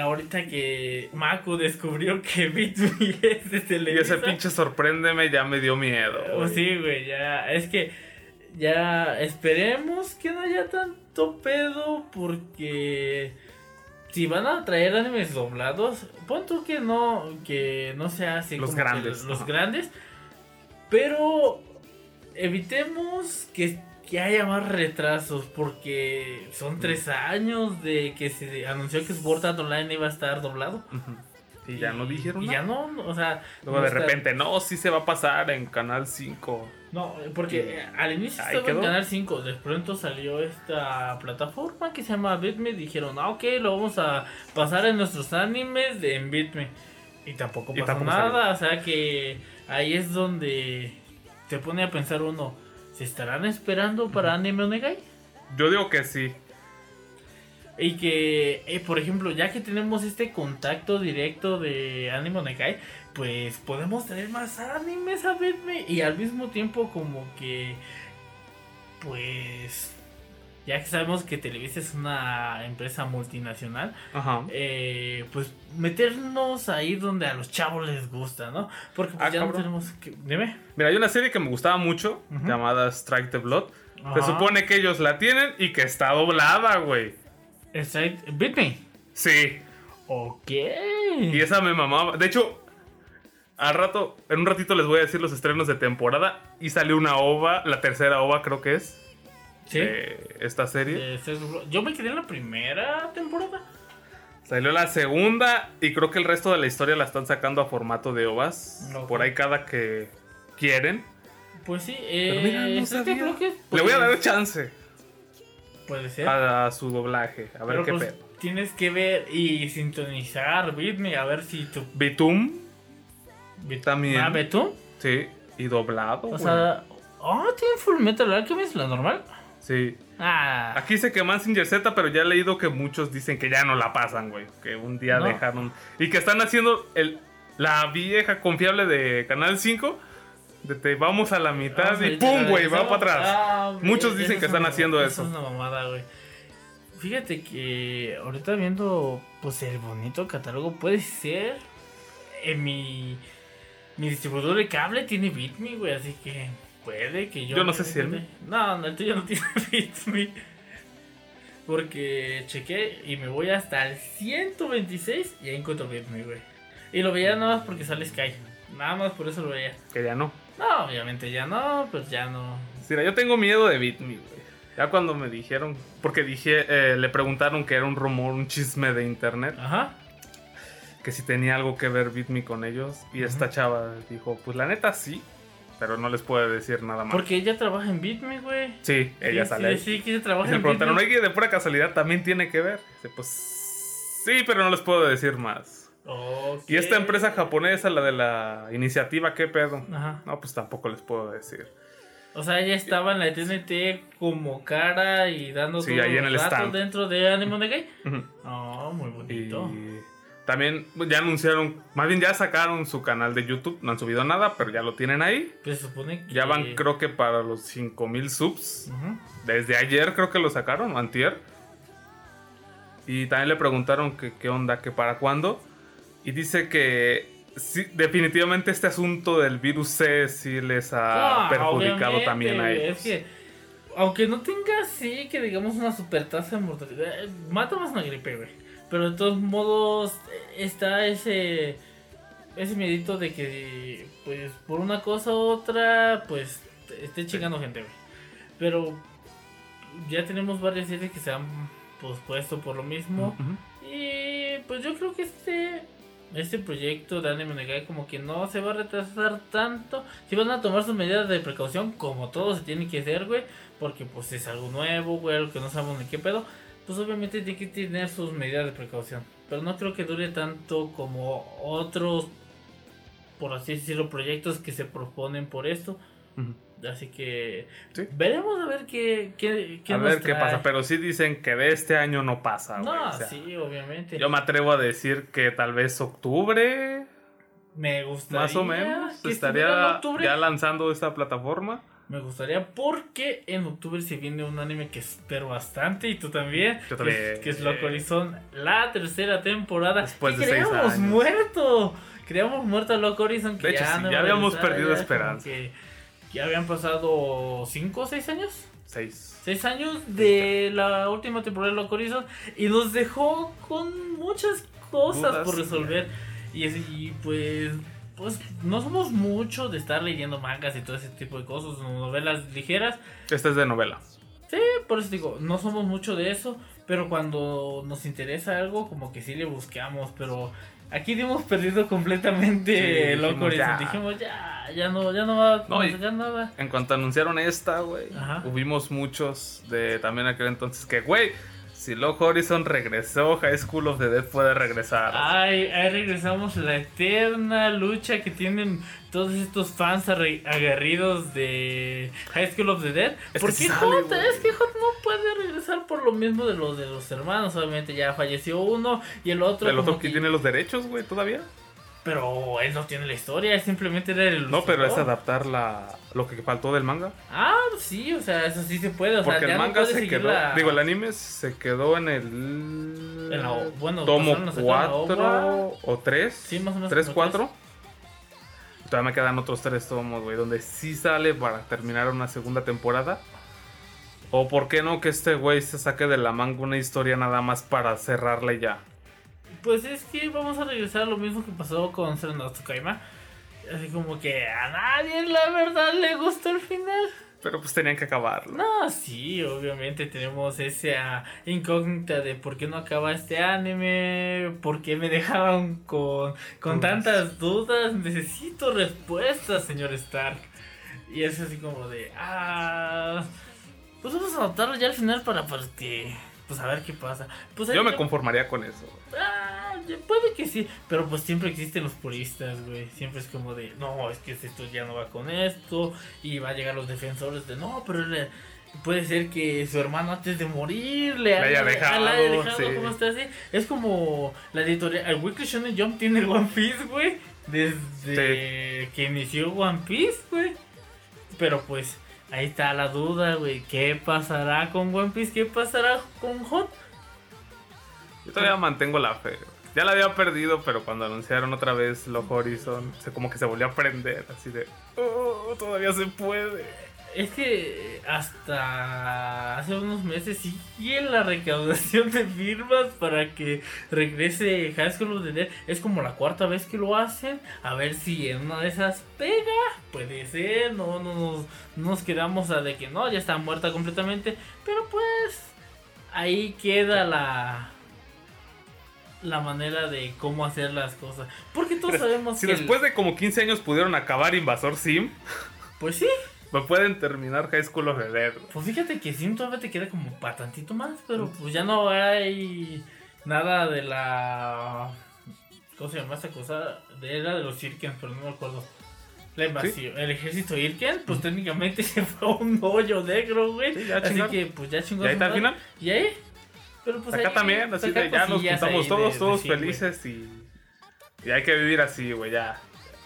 ahorita que Mako descubrió que [laughs] Bitme es de Y Televisa. ese pinche sorpréndeme ya me dio miedo. Güey. sí, güey, ya. Es que ya esperemos que no haya tanto pedo porque si van a traer animes doblados, pon tú que no, que no sea así Los grandes, los grandes, pero evitemos que, que haya más retrasos porque son tres años de que se anunció que Sword Art Online iba a estar doblado. Y ya no dijeron y nada. ya no, o sea, Luego no de repente, no, sí se va a pasar en Canal 5. No, porque eh, al inicio estaba en. Canal 5, de pronto salió esta plataforma que se llama Bitme, dijeron, ah, ok, lo vamos a pasar en nuestros animes de en Bitme. Y tampoco Y pasó tampoco nada, o sea que ahí es donde te pone a pensar uno, ¿se estarán esperando para Anime Onegai? Yo digo que sí. Y que, eh, por ejemplo, ya que tenemos este contacto directo de Anime Onegai, pues podemos tener más animes a verme. Y al mismo tiempo como que, pues, ya que sabemos que Televisa es una empresa multinacional, Ajá. eh, pues meternos ahí donde a los chavos les gusta, ¿no? Porque pues Ah, ya no tenemos que... Dime. Mira, hay una serie que me gustaba mucho, llamada Strike the Blood. Se supone que ellos la tienen y que está doblada, güey. Strike- Bitme. Sí. Ok. Y esa me mamaba. De hecho, al rato, en un ratito les voy a decir los estrenos de temporada. Y salió una ova, la tercera ova creo que es, Sí. de esta serie. Yo me quedé en la primera temporada. Salió la segunda y creo que el resto de la historia la están sacando a formato de ovas. Ok. Por ahí cada que quieren. Pues sí, Pero eh, mira, no sabía. creo que Le voy a pues, dar chance Puede ser. a, su doblaje. A ver Pero, qué pues, pedo. Tienes que ver y sintonizar Bitme a ver si tu. Bitum también. Ah, Betum. Sí, y doblado. O güey. sea. Oh, tiene Full Metal Alchemist, la normal. Sí. Ah. Aquí se que Mazinger Z, pero ya he leído que muchos dicen que ya no la pasan, güey. Que un día No. dejaron. Y que están haciendo el, la vieja confiable de Canal 5. De te vamos a la mitad y ¡pum, güey! Va para atrás. Ah, Muchos dicen que están una- haciendo eso eso. es una mamada, güey. Fíjate que ahorita viendo pues el bonito catálogo puede ser en mi mi distribuidor de cable tiene Bitme, güey, así que puede que yo Yo no sé si mío. No, no, el tuyo no [laughs] tiene Bitme. Porque chequé y me voy hasta el 126 y ahí encuentro Bitme, güey. Y lo veía nada más porque sale Sky. Nada más por eso lo veía. Que ya no. No, obviamente ya no, pues ya no. Mira, yo tengo miedo de Bitme, güey. Ya cuando me dijeron, porque dije, eh, le preguntaron que era un rumor, un chisme de internet, Ajá. Que si tenía algo que ver Bitme con ellos. Y esta chava dijo, pues la neta sí, pero no les puedo decir nada más. Porque ella trabaja en Bitme, güey. Sí, ella sí, sale. Sí, sí, que ella trabaja en Bitme. de pura casualidad también tiene que ver. Dice, pues sí, pero no les puedo decir más. Ok. Y esta empresa japonesa, la de la iniciativa, ¿qué pedo? Ajá. No, pues tampoco les puedo decir. O sea, ella estaba en la TNT como cara y dando Sí, todos ahí en el stand. dentro de Anime Gay. Ujú. Oh, muy bonito. Y también ya anunciaron, más bien ya sacaron su canal de YouTube. No han subido nada, pero ya lo tienen ahí. Se supone que. Ya van, creo que para los 5000 subs. Ujú. Desde ayer creo que lo sacaron, antier. Y también le preguntaron que qué onda, que para cuándo. Y dice que sí, definitivamente este asunto del virus C sí les ha Ah, perjudicado también a ellos. Es que, aunque no tenga así, que digamos una super tasa de mortalidad, eh, mata más una gripe, güey. Pero de todos modos, está ese. Ese miedito de que, pues, por una cosa u otra, pues, esté chingando gente, güey. Pero ya tenemos varias series que se han pospuesto por lo mismo. Y pues yo creo que este este proyecto de Anime Negai como que no se va a retrasar tanto. Si van a tomar sus medidas de precaución como todo se tiene que hacer, güey, porque pues es algo nuevo, güey, algo que no sabemos ni qué pedo. Pues obviamente tiene que tener sus medidas de precaución. Pero no creo que dure tanto como otros, por así decirlo, proyectos que se proponen por esto. Así que Sí. veremos a ver qué, qué, qué A nos ver qué pasa, pero sí dicen que de este año no pasa. No, o sea, sí, obviamente. Yo me atrevo a decir que tal vez octubre, Me gustaría más o menos, que estuviera en estaría octubre. ya lanzando esta plataforma. Me gustaría porque en octubre se viene un anime que espero bastante y tú también. Yo también. Que es Loco Horizon, la tercera temporada. Después de seis años. muerto. Creíamos muerto a Loco Horizon. Que De hecho, ya sí, no ya habíamos perdido ya esperanza. que ya habían pasado 5 o 6 años. Seis. 6 años de la última temporada de Loco Horizon y nos dejó con muchas cosas Dudas, por resolver. Y, es- y pues, pues no somos mucho de estar leyendo mangas y todo ese tipo de cosas, novelas ligeras. Esta es de novela. Sí, por eso digo, no somos mucho de eso, pero cuando nos interesa algo, como que sí le buscamos, pero aquí dimos perdido completamente Sí, Loco dijimos, ya. Dijimos, ya, ya no, ya no va No, a y- sacar nada. En cuanto anunciaron esta, güey, hubimos muchos de también aquel entonces que, güey, si Loco Horizon regresó, High School of the Dead puede regresar. Ay, ahí regresamos a la eterna lucha que tienen todos estos fans aguerridos de High School of the Dead. Es ¿Por que qué sí sale, Hot? Es que Hot no puede regresar por lo mismo de los de los hermanos. Obviamente ya falleció uno y el otro. El otro como que tiene los derechos, güey, todavía. Pero él no tiene la historia, él simplemente era el. No, pero es adaptar la, lo que faltó del manga. Ah, sí, o sea, eso sí se puede. O sea, Porque el manga se quedó. la- Digo, el anime se quedó en el. En la bueno, tomo pasaron a sacar la 4 o 3. Sí, más o menos 3, como 4. Todavía me quedan otros 3 tomos, güey. Donde sí sale para terminar una segunda temporada. O por qué no que este güey se saque de la manga una historia nada más para cerrarla y ya. Pues es que vamos a regresar a lo mismo que pasó con Serenado Tsukaima. Así como que a nadie la verdad le gustó el final. Pero pues tenían que acabarlo. No, sí, obviamente tenemos esa incógnita de por qué no acaba este anime, por qué me dejaron con, con Dudas. tantas dudas, necesito respuestas, señor Stark. Y es así como de, ah, pues vamos a anotarlo ya al final para, para que, pues a ver qué pasa. Pues Yo me conformaría con eso. Ah, puede que sí, pero pues siempre existen los puristas, güey. Siempre es como de, no, es que esto ya no va con esto. Y va a llegar los defensores de, no, pero le- puede ser que su hermano antes de morir le haya haya, dejado, le haya dejado, sí. como está así. Es como la editorial, el Weekly Shonen Jump tiene el One Piece, güey. Desde que inició One Piece, güey. Pero pues ahí está la duda, güey. ¿Qué pasará con One Piece? ¿Qué pasará con Hot? Yo todavía mantengo la fe. Ya la había perdido, pero cuando anunciaron otra vez Love Horizon, se como que se volvió a prender, así de, oh, todavía se puede. Es que hasta hace unos meses sigue la recaudación de firmas para que regrese High School of the Dead. Es como la cuarta vez que lo hacen. A ver si en una de esas pega. Puede ser. No, no nos, no nos quedamos a de que no, ya está muerta completamente. Pero pues ahí queda la la manera de cómo hacer las cosas. Porque todos sabemos Si que el- después de como 15 años pudieron acabar Invasor Sim, pues sí. Me pueden terminar High School of the Dead. Pues fíjate que sí, todavía te queda como para tantito más, pero pues ya no hay nada de la. ¿Cómo se llama esta cosa? De, era de los Irken, pero no me acuerdo. La invasión. El ejército Irken, pues técnicamente [laughs] se fue a un hoyo negro, güey. Sí, Así que pues ya chingó. ¿Y ahí está madre. final? ¿Y ahí? Pero pues Acá ahí también, así de ya nos juntamos todos, de- todos de sí, güey. felices y, y hay que vivir así, güey, ya.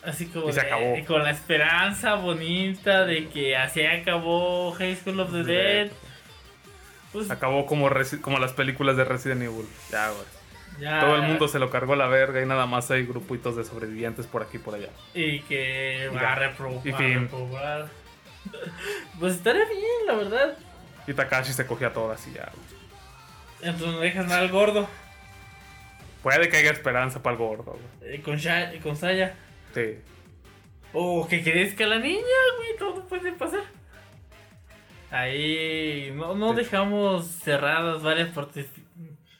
Así como Y se de- acabó. con la esperanza bonita de que así acabó High School of the Dead. Pues Acabó como, como las películas de Resident Evil. Ya, güey. ya. Todo el mundo se lo cargó a la verga y nada más hay grupitos de sobrevivientes por aquí y por allá. Y que va a repro- Y fin. reprobar. [laughs] Pues estaría bien, la verdad. Y Takashi se cogía todas y ya. Entonces no dejas nada al gordo. Puede que haya esperanza para el gordo, güey. eh, con, con Saya. Sí. O que crezca la niña, güey. Todo puede pasar. Ahí no, no Sí. dejamos cerradas varias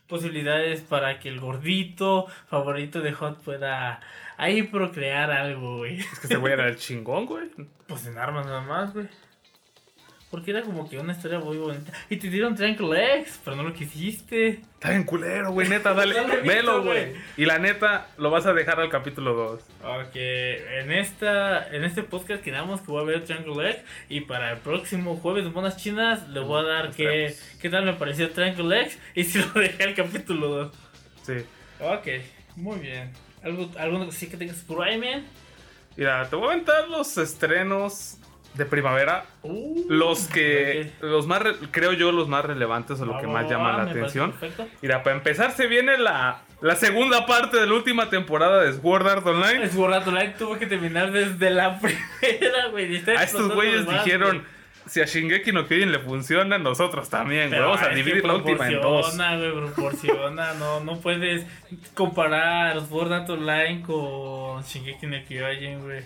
posibilidades para que el gordito favorito de Hot pueda ahí procrear algo, güey. Es que ese güey era el chingón, güey. Pues en armas nada más, güey. Porque era como que una historia muy bonita. Y te dieron Triangle X, pero no lo quisiste. Está bien culero, güey, neta, dale. [laughs] Velo, güey. Y la neta, lo vas a dejar al capítulo 2. Porque en esta en este podcast quedamos que voy a ver Triangle X. Y para el próximo jueves Monas Chinas le voy a dar qué, qué tal me pareció Triangle X. Y [laughs] si lo dejé al capítulo 2. Sí. Ok, muy bien. ¿Algo, ¿Alguna cosita que tengas por ahí, man? Mira, te voy a aventar los estrenos de primavera. Uh, Los que, los más, re- creo yo, los más relevantes o lo Va, que más llama la me parece atención. Mira, para empezar se viene la, la segunda parte de la última temporada de Sword Art Online. Es Rato Light tuvo que terminar desde la [laughs] primera, güey. A estos güeyes dijeron, si a Shingeki no Kyojin le funciona, nosotros también, güey. Vamos a dividir la última en dos. proporciona, güey, proporciona, [laughs] no, no puedes comparar Sword Art Online con Shingeki no Kyojin, güey.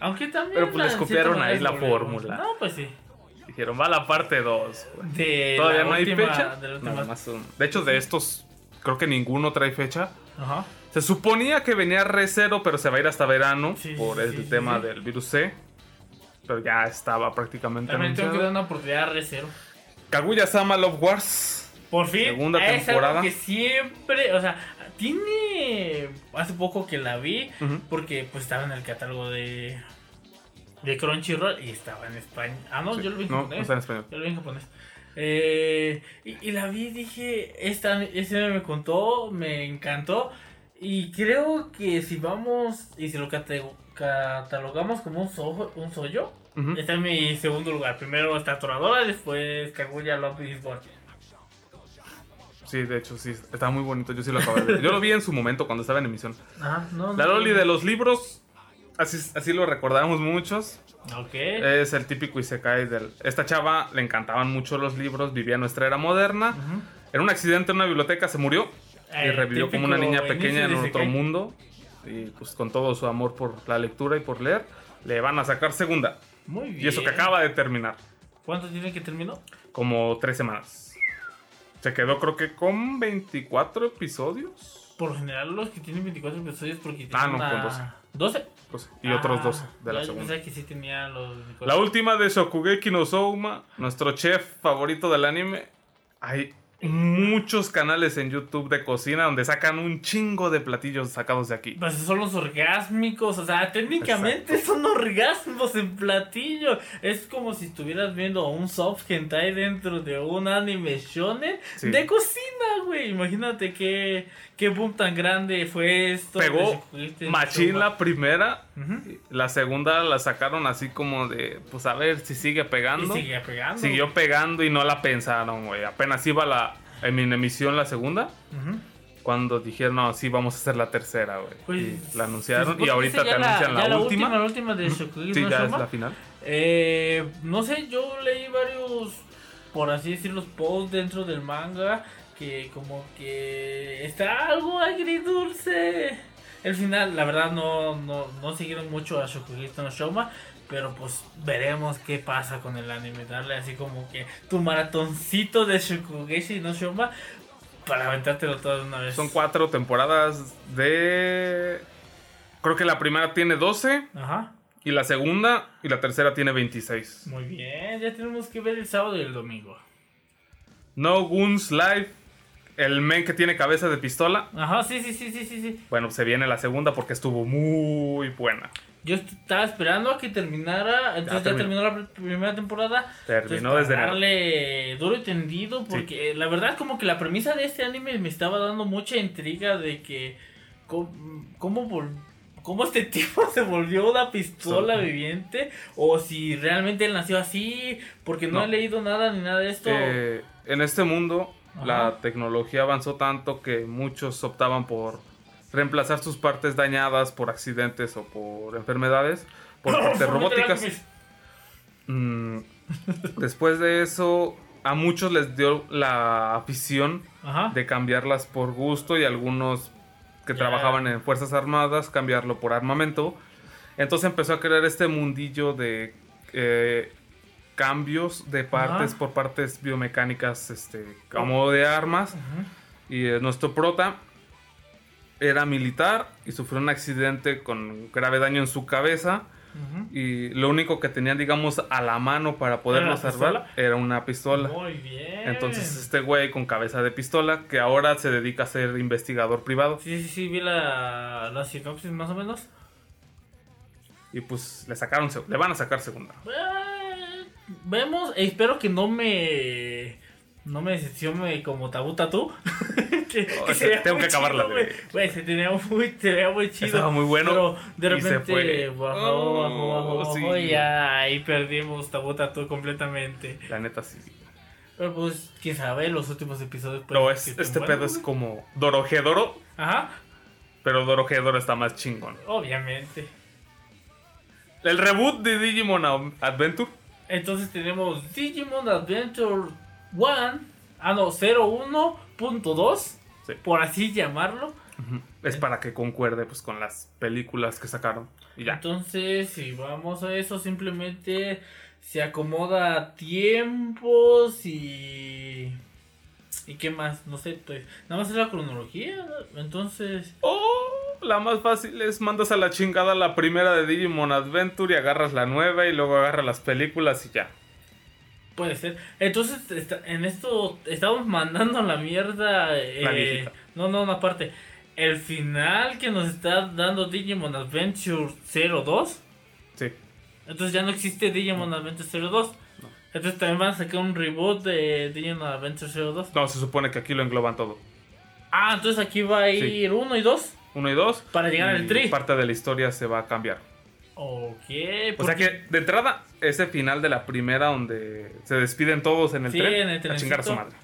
Aunque también... Pero, pues, les copiaron ahí la volvemos. fórmula. No, pues sí. Dijeron, va la parte 2. De Todavía no hay fecha. De No, un- hecho, de estos, creo que ninguno trae fecha. Ajá. Se suponía que venía Re Zero, pero se va a ir hasta verano Sí, por sí, el sí, tema del virus C. Pero ya estaba prácticamente También tengo que dar anunciado. una oportunidad a Recero. Kaguya-sama Love Wars. Por fin, Segunda es temporada. algo que siempre, o sea, tiene hace poco que la vi porque pues estaba en el catálogo de de Crunchyroll y estaba en España. Ah, no, Sí. yo lo vi en No, japonés. no está en español. Yo lo vi en japonés. Eh, y, y la vi dije, esta, ese me contó, me encantó. Y creo que si vamos y si lo catalogamos como un, sojo, un soyo, Ujú. está en mi segundo lugar. Primero está Toradora, después Kaguya Love is. Sí, de hecho, sí. Está muy bonito. Yo sí lo acabo de ver. Yo lo vi en su momento cuando estaba en emisión. No, La no, Loli de los libros. Así, así lo recordamos muchos. Ok. Es el típico Isekai del... Esta chava le encantaban mucho los libros, vivía en nuestra era moderna. En un accidente en una biblioteca se murió y Eh, revivió como una niña pequeña en otro mundo. Y pues con todo su amor por la lectura y por leer, le van a sacar segunda. Muy bien. Y eso que acaba de terminar. ¿Cuánto tiene que terminó? Como tres semanas. Se quedó creo que con 24 episodios. Por lo general los que tienen 24 episodios porque tienen Ah, no, una- con 12. 12. Pues, y otros Ah, 12 de la yo segunda. pensaba que sí tenía los 24. La última de Shokugeki no Souma, nuestro chef favorito del anime. Hay muchos canales en YouTube de cocina donde sacan un chingo de platillos sacados de aquí. Pues son los orgásmicos, o sea, técnicamente son orgasmos en platillo. Es como si estuvieras viendo un soft hentai dentro de un anime shonen Sí. de cocina, güey. Imagínate qué, qué boom tan grande fue esto. Pegó de- machín la primera, Ujú. la segunda la sacaron así como de, pues a ver si sigue Y pegando. seguía pegando. Siguió pegando y no la pensaron, güey. Apenas iba la en mi emisión la segunda. Cuando dijeron, no, sí, vamos a hacer la tercera, güey. Pues, Y la anunciaron y que ahorita te anuncian la, ya última. La última de Shokugeki Sí, no ya es la final. Eh, no sé, yo leí varios, por así decirlo, posts dentro del manga que como que está algo agridulce. El final, la verdad, no, no, no siguieron mucho a Shokugeki no Shoma, pero pues veremos qué pasa con el anime. Darle así como que tu maratoncito de Shokugeki no Shoma para aventártelo todo de una vez. Son cuatro temporadas de... Creo que la primera tiene 12 Ajá, y la segunda y la tercera tiene 26. muy bien, ya tenemos que ver el sábado y el domingo. No Guns Live, el men que tiene cabeza de pistola. Ajá, sí, sí, sí, sí, sí. Bueno, se viene la segunda porque estuvo muy buena. Yo est- estaba esperando a que terminara, entonces ya, terminó. terminó la pr- primera temporada. Terminó desde darle duro y tendido, porque la verdad como que la premisa de este anime me estaba dando mucha intriga de que cómo, cómo, cómo este [laughs] tipo se volvió una pistola So- viviente o si realmente él nació así, porque no, No. he leído nada ni nada de esto. Eh, en este mundo, Ajá. la tecnología avanzó tanto que muchos optaban por reemplazar sus partes dañadas por accidentes o por enfermedades por partes [coughs] robóticas. Mm, después de eso, a muchos les dio la afición Ajá. de cambiarlas por gusto y algunos que trabajaban en Fuerzas Armadas cambiarlo por armamento. Entonces empezó a crear este mundillo de eh, cambios de partes Ajá. por partes biomecánicas este, como de armas. Y eh, nuestro prota era militar y sufrió un accidente con grave daño en su cabeza. Y lo único que tenían, digamos, a la mano para poderlo ¿Era la salvar pistola? era una pistola. Muy bien. Entonces este güey con cabeza de pistola que ahora se dedica a ser investigador privado Sí, sí, sí, vi la, la sinopsis más o menos. y pues le sacaron le van a sacar segunda. Eh, vemos, espero que no me no me decepcione como Tabú Tatú. [laughs] que, Oh, que se tengo que acabarla, güey. se tenía muy, se veía muy chido. Estaba muy bueno Pero de repente bajó, bajó, bajó, sí. y ahí perdimos Tabú Tatú completamente. La neta sí. Pero pues, quién sabe, los últimos episodios. Pero pueden es, este pedo es como Dorohedoro, Ajá, pero Dorohedoro está más chingón. obviamente. El reboot de Digimon Adventure Entonces tenemos Digimon Adventure 1, ah no, 01.2, Sí. por así llamarlo. es para que concuerde pues con las películas que sacaron y ya. Entonces, si vamos a eso, simplemente se acomoda a tiempos y... ¿Y qué más? No sé, pues nada más es la cronología. ¿no? Entonces, Oh, la más fácil es mandas a la chingada la primera de Digimon Adventure y agarras la nueva y luego agarras las películas y ya. Puede ser. Entonces, está- en esto estamos mandando a la mierda. Eh, no, no, no, aparte. El final que nos está dando Digimon Adventure 02. Sí. Entonces ya no existe Digimon Adventure 02. Entonces también van a sacar un reboot de Digimon Adventure 02. No, se supone que aquí lo engloban todo. Ah, entonces aquí va a ir 1 y 2. Uno y dos. Para llegar y al tri. Parte de la historia se va a cambiar. Ok. O sea que de entrada, ese final de la primera donde se despiden todos en el Sí, tren, en el a chingar a su trencito. madre.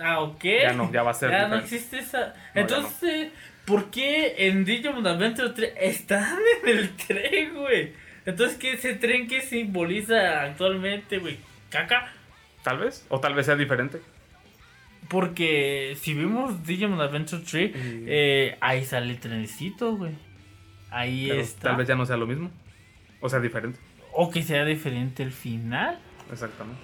Ah, ok. Ya no, ya va a ser Ya no existe esa. No, Entonces, ¿por qué en Digimon Adventure 3 están [laughs] en el tren, güey? Entonces, ¿qué ese tren que simboliza actualmente, güey? ¿Caca? Tal vez. O tal vez sea diferente. Porque si vimos Digimon Adventure 3, Y- eh, ahí sale el trenecito, güey. Ahí Pero está. tal vez ya no sea lo mismo. O sea, diferente. O que sea diferente el final. Exactamente.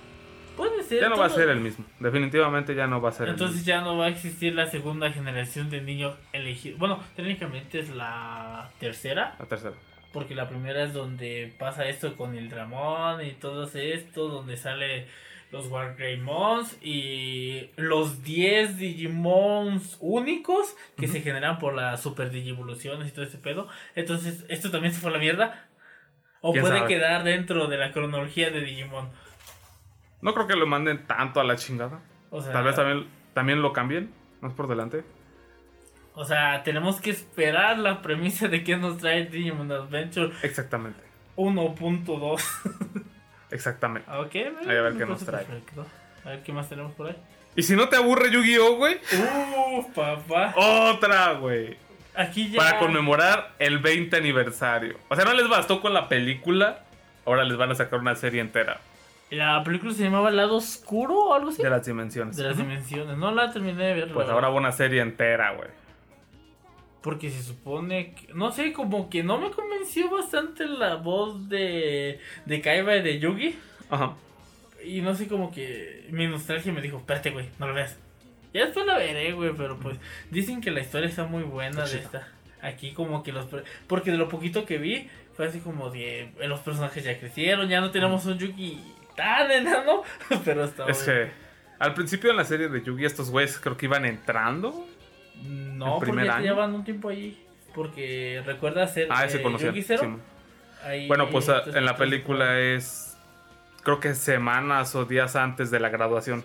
Puede ser. Ya no va a ser el mismo. Definitivamente ya no va a ser Entonces el ya no va a existir la segunda generación de niños elegidos. Bueno, técnicamente es la tercera. mismo. La tercera. Porque la primera es donde pasa esto con el Dramón y todo esto, donde sale los Wargreymons y los 10 Digimons únicos que se generan por las super digivoluciones y todo ese pedo. Entonces, ¿esto también se fue a la mierda? ¿O ¿Quién puede sabe? quedar dentro de la cronología de Digimon? No creo que lo manden tanto a la chingada. O sea, Tal vez también, también lo cambien. Más por delante. o sea, tenemos que esperar la premisa de que nos trae Digimon Adventure Exactamente. 1.2. Exactamente. Ah, Ok, Ahí a ver me qué nos trae. perfecto. A ver qué más tenemos por ahí. Y si no te aburre Yu-Gi-Oh, güey. Uf, papá. Otra, güey. Aquí ya. Para conmemorar el 20 aniversario. O sea, no les bastó con la película. Ahora les van a sacar una serie entera La película se llamaba Lado Oscuro o algo así. de las dimensiones. De las dimensiones. No la terminé de ver. Pues ahora va una serie entera, güey. Porque se supone que. No sé, como que no me convenció bastante la voz de. De Kaiba y de Yugi. Ajá. Y no sé, como que. Mi nostalgia me dijo: Espérate, güey, no lo veas. Ya después la veré, güey, pero pues. Dicen que la historia está muy buena Está de esta. Aquí, como que los. Porque de lo poquito que vi, fue así como de. eh, Los personajes ya crecieron, ya no tenemos un Yugi tan enano. [laughs] Pero está Es que al principio en la serie de Yugi estos güeyes creo que iban entrando. No, el porque ya llevan un tiempo allí. Porque recuerda ser. Ah, eh. Yugi Zero? Ahí- Bueno, pues a- entonces, en la pues, película es creo que semanas o días antes de la graduación.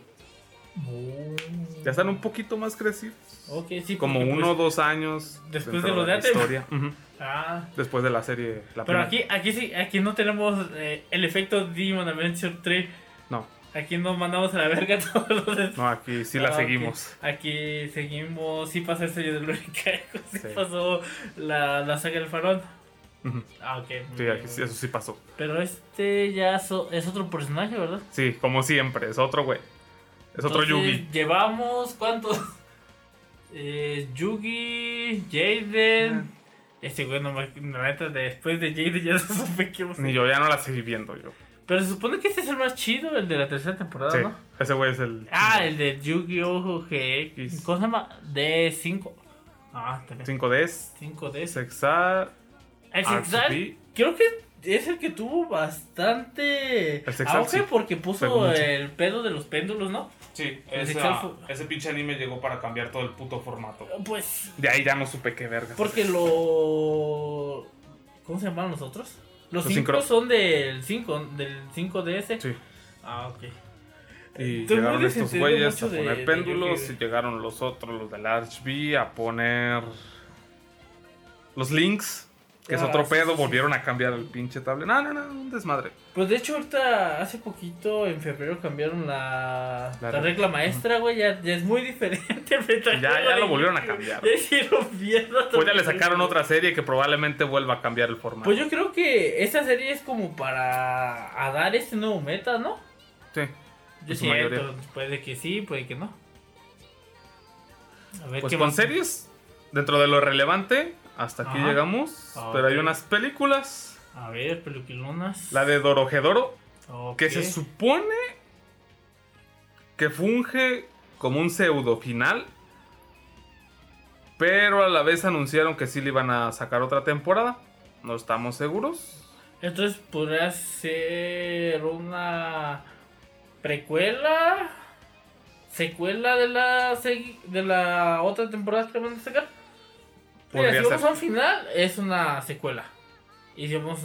Oh. Ya están un poquito más crecidos. Ok, sí. Como uno o pues, dos años después de lo de la antes. historia. [laughs] Ah. Después de la serie. La Pero primera. aquí, aquí sí, aquí no tenemos eh, el efecto Demon Adventure 3. No, Aquí nos mandamos a la verga [laughs] todos los no, aquí sí Ah, la ok. seguimos. Aquí seguimos. Sí pasó el sello del huracán. Sí, Sí. pasó la, la saga del. Ujú. Ah, ok. Sí, bien. eso sí pasó. Pero este ya so- es otro personaje, ¿verdad? Sí, como siempre, es otro güey. Es otro Entonces, Yugi. Llevamos, ¿cuántos? [laughs] Eh, Yugi, Jaden. Este güey, no me. Neta, después de Jaden ya [laughs] no supe qué Ni yo ya no la seguí viendo yo. Pero se supone que este es el más chido, el de la tercera temporada, Sí, ¿no? ese güey es el Ah, el de Yu-Gi-Oh! GX. ¿Cómo se llama? D5. Ah, también. 5Ds, 5D. Sexar, El RCP. Sexal, creo que es el que tuvo bastante El auge sí. porque puso el pedo de los péndulos, ¿no? Sí, esa- fu- ese pinche anime llegó para cambiar todo el puto formato. Pues De ahí ya no supe qué verga. Porque lo. ¿Cómo se llaman los otros? Los Los 5 sincro- son del 5, del 5DS. Sí. Ah, ok. Y llegaron estos güeyes a poner de péndulos y llegaron los otros, los del RHB, a poner los links, que es otro pedo, volvieron a cambiar el pinche tablet. No, no, no, un desmadre. Pues de hecho, ahorita, hace poquito, en febrero, cambiaron la, La la re- regla maestra, güey. Ya, ya es muy diferente. [laughs] Ya, ya lo volvieron a cambiar. Ya hicieron mierda. Pues ya le sacaron otra serie que probablemente vuelva a cambiar el formato. Pues yo creo que esta serie es como para a dar este nuevo meta, ¿no? Sí. Yo siento, puede que sí, puede que no. A ver Pues qué con más. series, dentro de lo relevante, hasta aquí Ajá. llegamos. Pero hay unas películas. A ver, peluquilonas. La de Dorohedoro, Ok. que se supone que funge como un pseudo final. Pero a la vez anunciaron que sí le iban a sacar otra temporada. No estamos seguros. Entonces podría ser una precuela, secuela de la de la otra temporada que van a sacar. Mira, si vamos ser. a un final, es una secuela. Y si vamos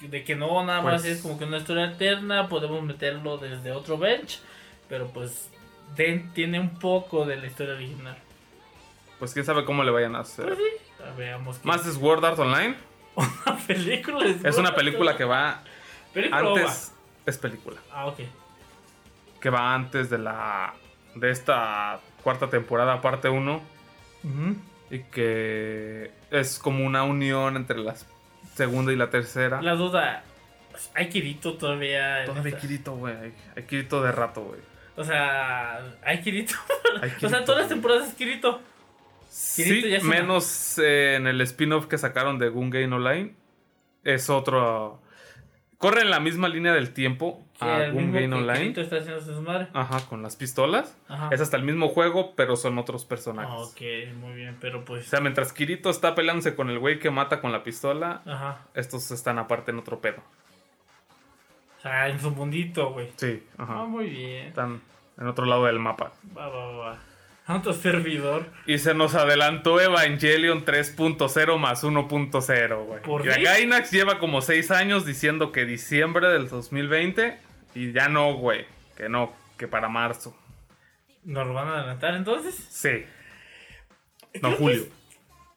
de que no, nada más Pues- es como que una historia alterna, podemos meterlo desde otro bench. Pero pues tiene un poco de la historia original. Pues quién sabe cómo le vayan a hacer. Pues sí, a- veamos. qué- Más es Sword Art Online. [laughs] Una película Es una película que va ¿Película antes. Es película. Ah, ok. Que va antes de la. de esta cuarta temporada, parte 1. Y que es como una unión entre la segunda y la tercera. La duda, ¿hay Kirito todavía? Todavía hay? Kirito, güey. Hay, hay Kirito de rato, güey. O sea, ¿hay Kirito? [laughs] Hay o sea, todas las temporadas es Kirito. Kirito Sí, ya menos eh, en el spin-off que sacaron de Gun Game Online. Es otro. corre en la misma línea del tiempo Mismo Game Online. Está haciendo. Ajá, con las pistolas. Ajá. Es hasta el mismo juego, pero son otros personajes. Ah, ok, muy bien, pero O pues. sea, mientras Kirito está peleándose con el güey que mata con la pistola, Ajá. estos están aparte en otro pedo. O sea, en su mundito, güey. Sí, Ah, ajá. muy bien. Están en otro lado del mapa. Va, va, va. Otro servidor. Y se nos adelantó Evangelion 3.0 más 1.0, güey. ¿Por Y? Gainax lleva como 6 años diciendo que diciembre del 2020 y ya no, güey. Que no, que para marzo. ¿Nos lo van a adelantar entonces? Sí. No, Creo que julio. es-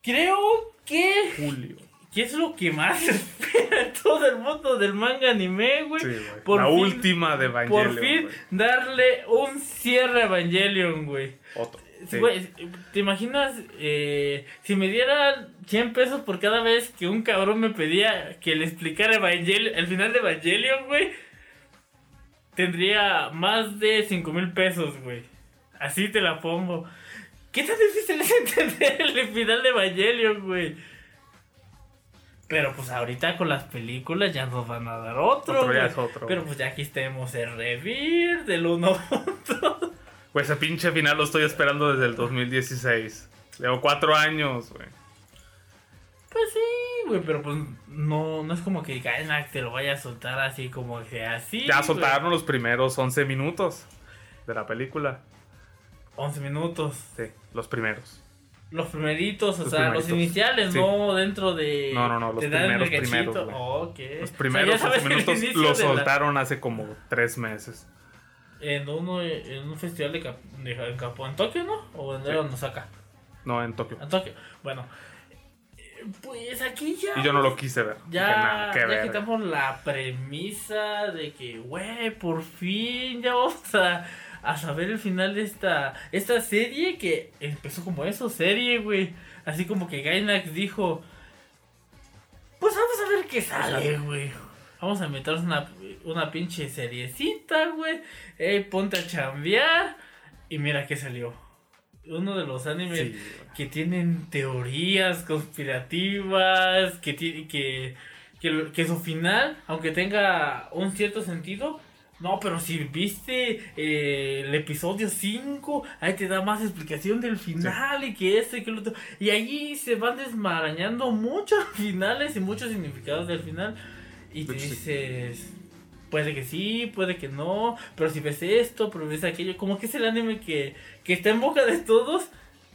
Creo que. Julio. ¿Qué es lo que más [laughs] espera todo el mundo del manga anime, güey? Sí, güey. La fin- última de Evangelion. Por fin darle un cierre a Evangelion, güey. Otro. Sí, ¿te imaginas eh, si me dieran 100 pesos por cada vez que un cabrón me pedía que le explicara Evangelion, el final de Evangelion, güey? Tendría más de 5 mil pesos, güey. Así te la pongo. ¿Qué tan difícil es [laughs] entender el final de Evangelion, güey? Pero pues ahorita con las películas ya nos van a dar otro. Otro, ya es otro, Pero pues ya aquí tenemos el revir del 1 Pues [laughs] ese pinche final lo estoy esperando desde el 2016. Llevo 4 años, güey. Pues sí, güey, pero pues no, no es como que Gainax te lo vaya a soltar así como que así. Ya soltaron los primeros 11 minutos de la película. 11 minutos. Sí, los primeros. Los primeritos, o Los sea, los iniciales, Sí. no dentro de. No, no, no, los primeros, primeros. Los O primeros sea, ya 11 sabes el minutos los la- soltaron hace como 3 meses. En, uno, en un festival de, Cap- de Japón, en Tokio, ¿no? O en Sí. Osaka. No, en Tokio. En Tokio. Bueno, pues aquí ya. Y yo no lo quise ver. Dije, Ya, "Nah, qué ya verga". quitamos la premisa de que, güey, por fin ya vamos a, a saber el final de esta, esta serie que empezó como eso, serie, güey. Así como que Gainax dijo, pues vamos a ver qué sale, güey. Vamos a meternos una, una pinche seriecita, güey. Ey, ponte a chambear. Y mira qué salió. Uno de los animes Sí, que tienen teorías conspirativas, que, ti- que, que, que su final, aunque tenga un cierto sentido, no, pero si viste eh, el episodio 5, ahí te da más explicación del final y que este y que el otro. Y allí se van desmarañando muchos [laughs] finales y muchos significados del final. Y te dices, puede que sí, puede que no, pero si ves esto, pero ves aquello, como que es el anime que, que está en boca de todos,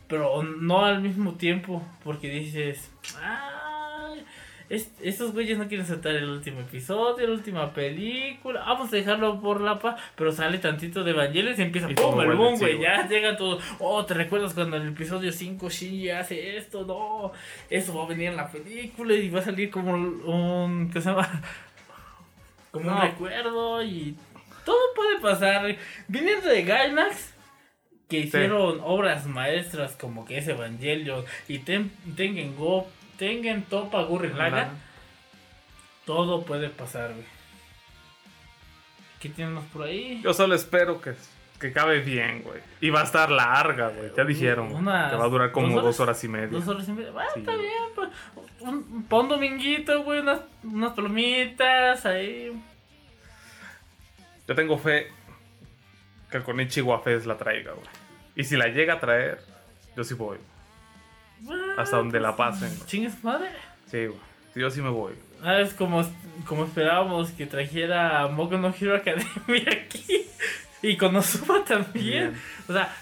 pero no al mismo tiempo, porque dices, "Ay, es- estos güeyes no quieren saltar el último episodio, la última película, vamos a dejarlo por la paz, pero sale tantito de Evangelion y empieza, Y ¡pum! el boom, güey, ya llega todo, oh, ¿te recuerdas cuando en el episodio 5 Shinji hace esto? No, eso va a venir en la película y va a salir como un, ¿qué se llama? Como un No. recuerdo y todo puede pasar. Viniendo de Gainax, que hicieron obras maestras como que es Evangelion y Ten- Tengen Go, Tengen Topa Gurren Lagann, todo puede pasar, güey. ¿Qué tenemos por ahí? Yo solo espero que, que cabe bien, güey. Y va a estar larga, güey. Ya dijeron Unas que va a durar como dos dos horas. y media. Dos horas y media. Bueno, Sí. está bien, pues. Un, pa' un dominguito, güey, unas, unas palomitas ahí. Yo tengo fe que el Konichiwa Fest la traiga, güey. Y si la llega a traer, yo sí voy. Hasta donde la pasen, güey. Chingues madre. Sí, güey. Yo sí me voy. Ah, es como, como esperábamos que trajera Moku no Hero Academia aquí. Y Konosuba [laughs] también. Bien. O sea,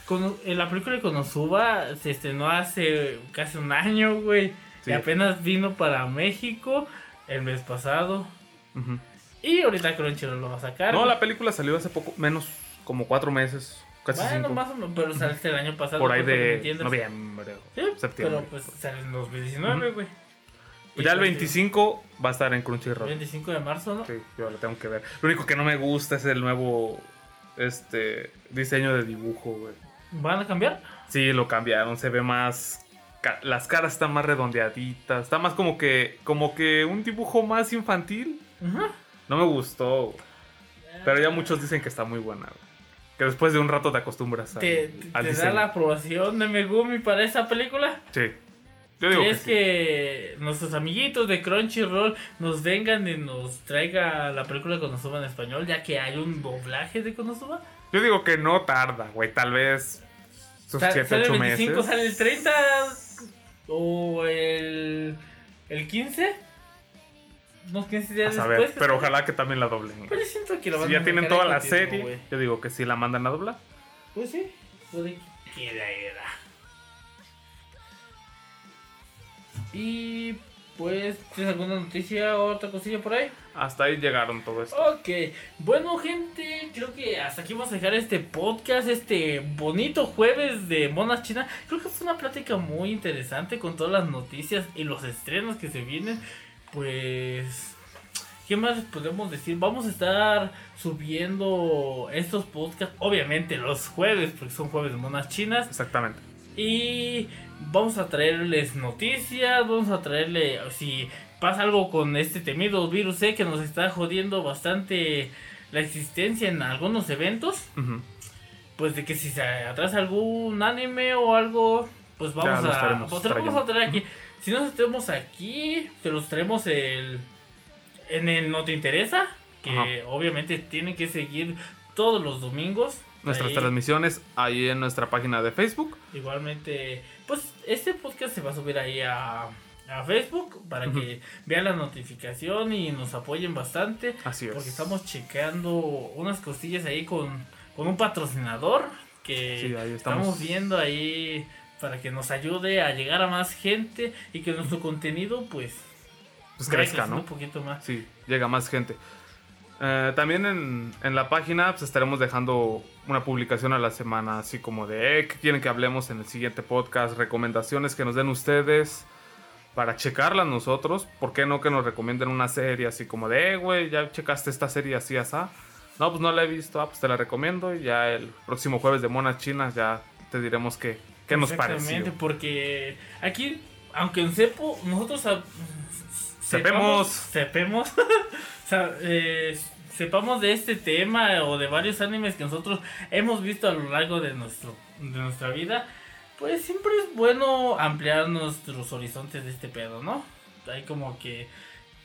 en la película de Konosuba se estrenó hace casi un año, güey. Sí. Y apenas vino para México el mes pasado. Ujú. Y ahorita Crunchyroll lo va a sacar. No, la película salió hace poco, menos como cuatro meses. Casi Bueno, cinco. más o menos, pero sale el año pasado. Por ahí de noviembre, Sí, septiembre. pero pues sale en 2019, güey. Ya el Y, pues, 25 va a estar en Crunchyroll. 25 de marzo, ¿no? Sí, yo lo tengo que ver. Lo único que no me gusta es el nuevo este diseño de dibujo, güey. ¿Van a cambiar? Sí, lo cambiaron, se ve más las caras están más redondeaditas, está más como que como que un dibujo más infantil. No me gustó. Pero ya muchos dicen que está muy buena. güey. Que después de un rato te acostumbras al, ¿Te, te- al te da la aprobación de Megumi para esa película? Sí. Yo digo que ¿Crees sí. que nuestros amiguitos de Crunchyroll nos vengan y nos traiga la película Konosuba en español, ya que hay un doblaje de Konosuba? Yo digo que no tarda, güey. Tal vez sus Sa- 7, ¿Sale el 8 25, meses. sale el 30 o el, el 15? Unos 15 A días saber, después. pero ojalá que también la doblen. Pero yo siento que la van Si a ya tienen toda la continuo, serie, yo digo que sí la mandan a doblar. Pues sí, puede que Y pues, ¿tienes alguna noticia o otra cosilla por ahí? Hasta ahí llegaron todo esto. Ok, bueno gente, creo que hasta aquí vamos a dejar este podcast, este bonito jueves de Monas China. Creo que fue una plática muy interesante con todas las noticias y los estrenos que se vienen. Pues, ¿qué más podemos decir? Vamos a estar subiendo estos podcasts, obviamente los jueves, porque son jueves de Monas Chinas. Exactamente. Y vamos a traerles noticias, vamos a traerle, si pasa algo con este temido virus C que nos está jodiendo bastante la existencia en algunos eventos, pues de que si se atrasa algún anime o algo, pues vamos Ya a, pues, vamos a traer aquí. Si no tenemos aquí, te los traemos el, en el No Te Interesa, que obviamente tienen que seguir todos los domingos. Nuestras Ahí. transmisiones ahí en nuestra página de Facebook. Igualmente, pues este podcast se va a subir ahí a, a Facebook para que vean la notificación y nos apoyen bastante. Así es. Porque estamos checando unas costillas ahí con, con un patrocinador que Sí, estamos. estamos. viendo ahí para que nos ayude a llegar a más gente y que nuestro contenido pues, Pues crezca, ¿no? un poquito más. Sí, llega más gente. Eh, también en, en la página pues, estaremos dejando una publicación a la semana, así como de eh, qué quieren que hablemos en el siguiente podcast, recomendaciones que nos den ustedes para checarlas nosotros. ¿Por qué no que nos recomienden una serie así como de, eh, güey, ya checaste esta serie así, así? No, pues no la he visto, ah, pues te la recomiendo. Y ya el próximo jueves de Monas Chinas ya te diremos qué, qué nos Exactamente, pareció. porque aquí, aunque en Cepo, nosotros Sepemos. [laughs] sepemos, sa- eh, sepamos de este tema o de varios animes que nosotros hemos visto a lo largo de, nuestro, de nuestra vida, pues siempre es bueno ampliar nuestros horizontes de este pedo, ¿no? Hay como que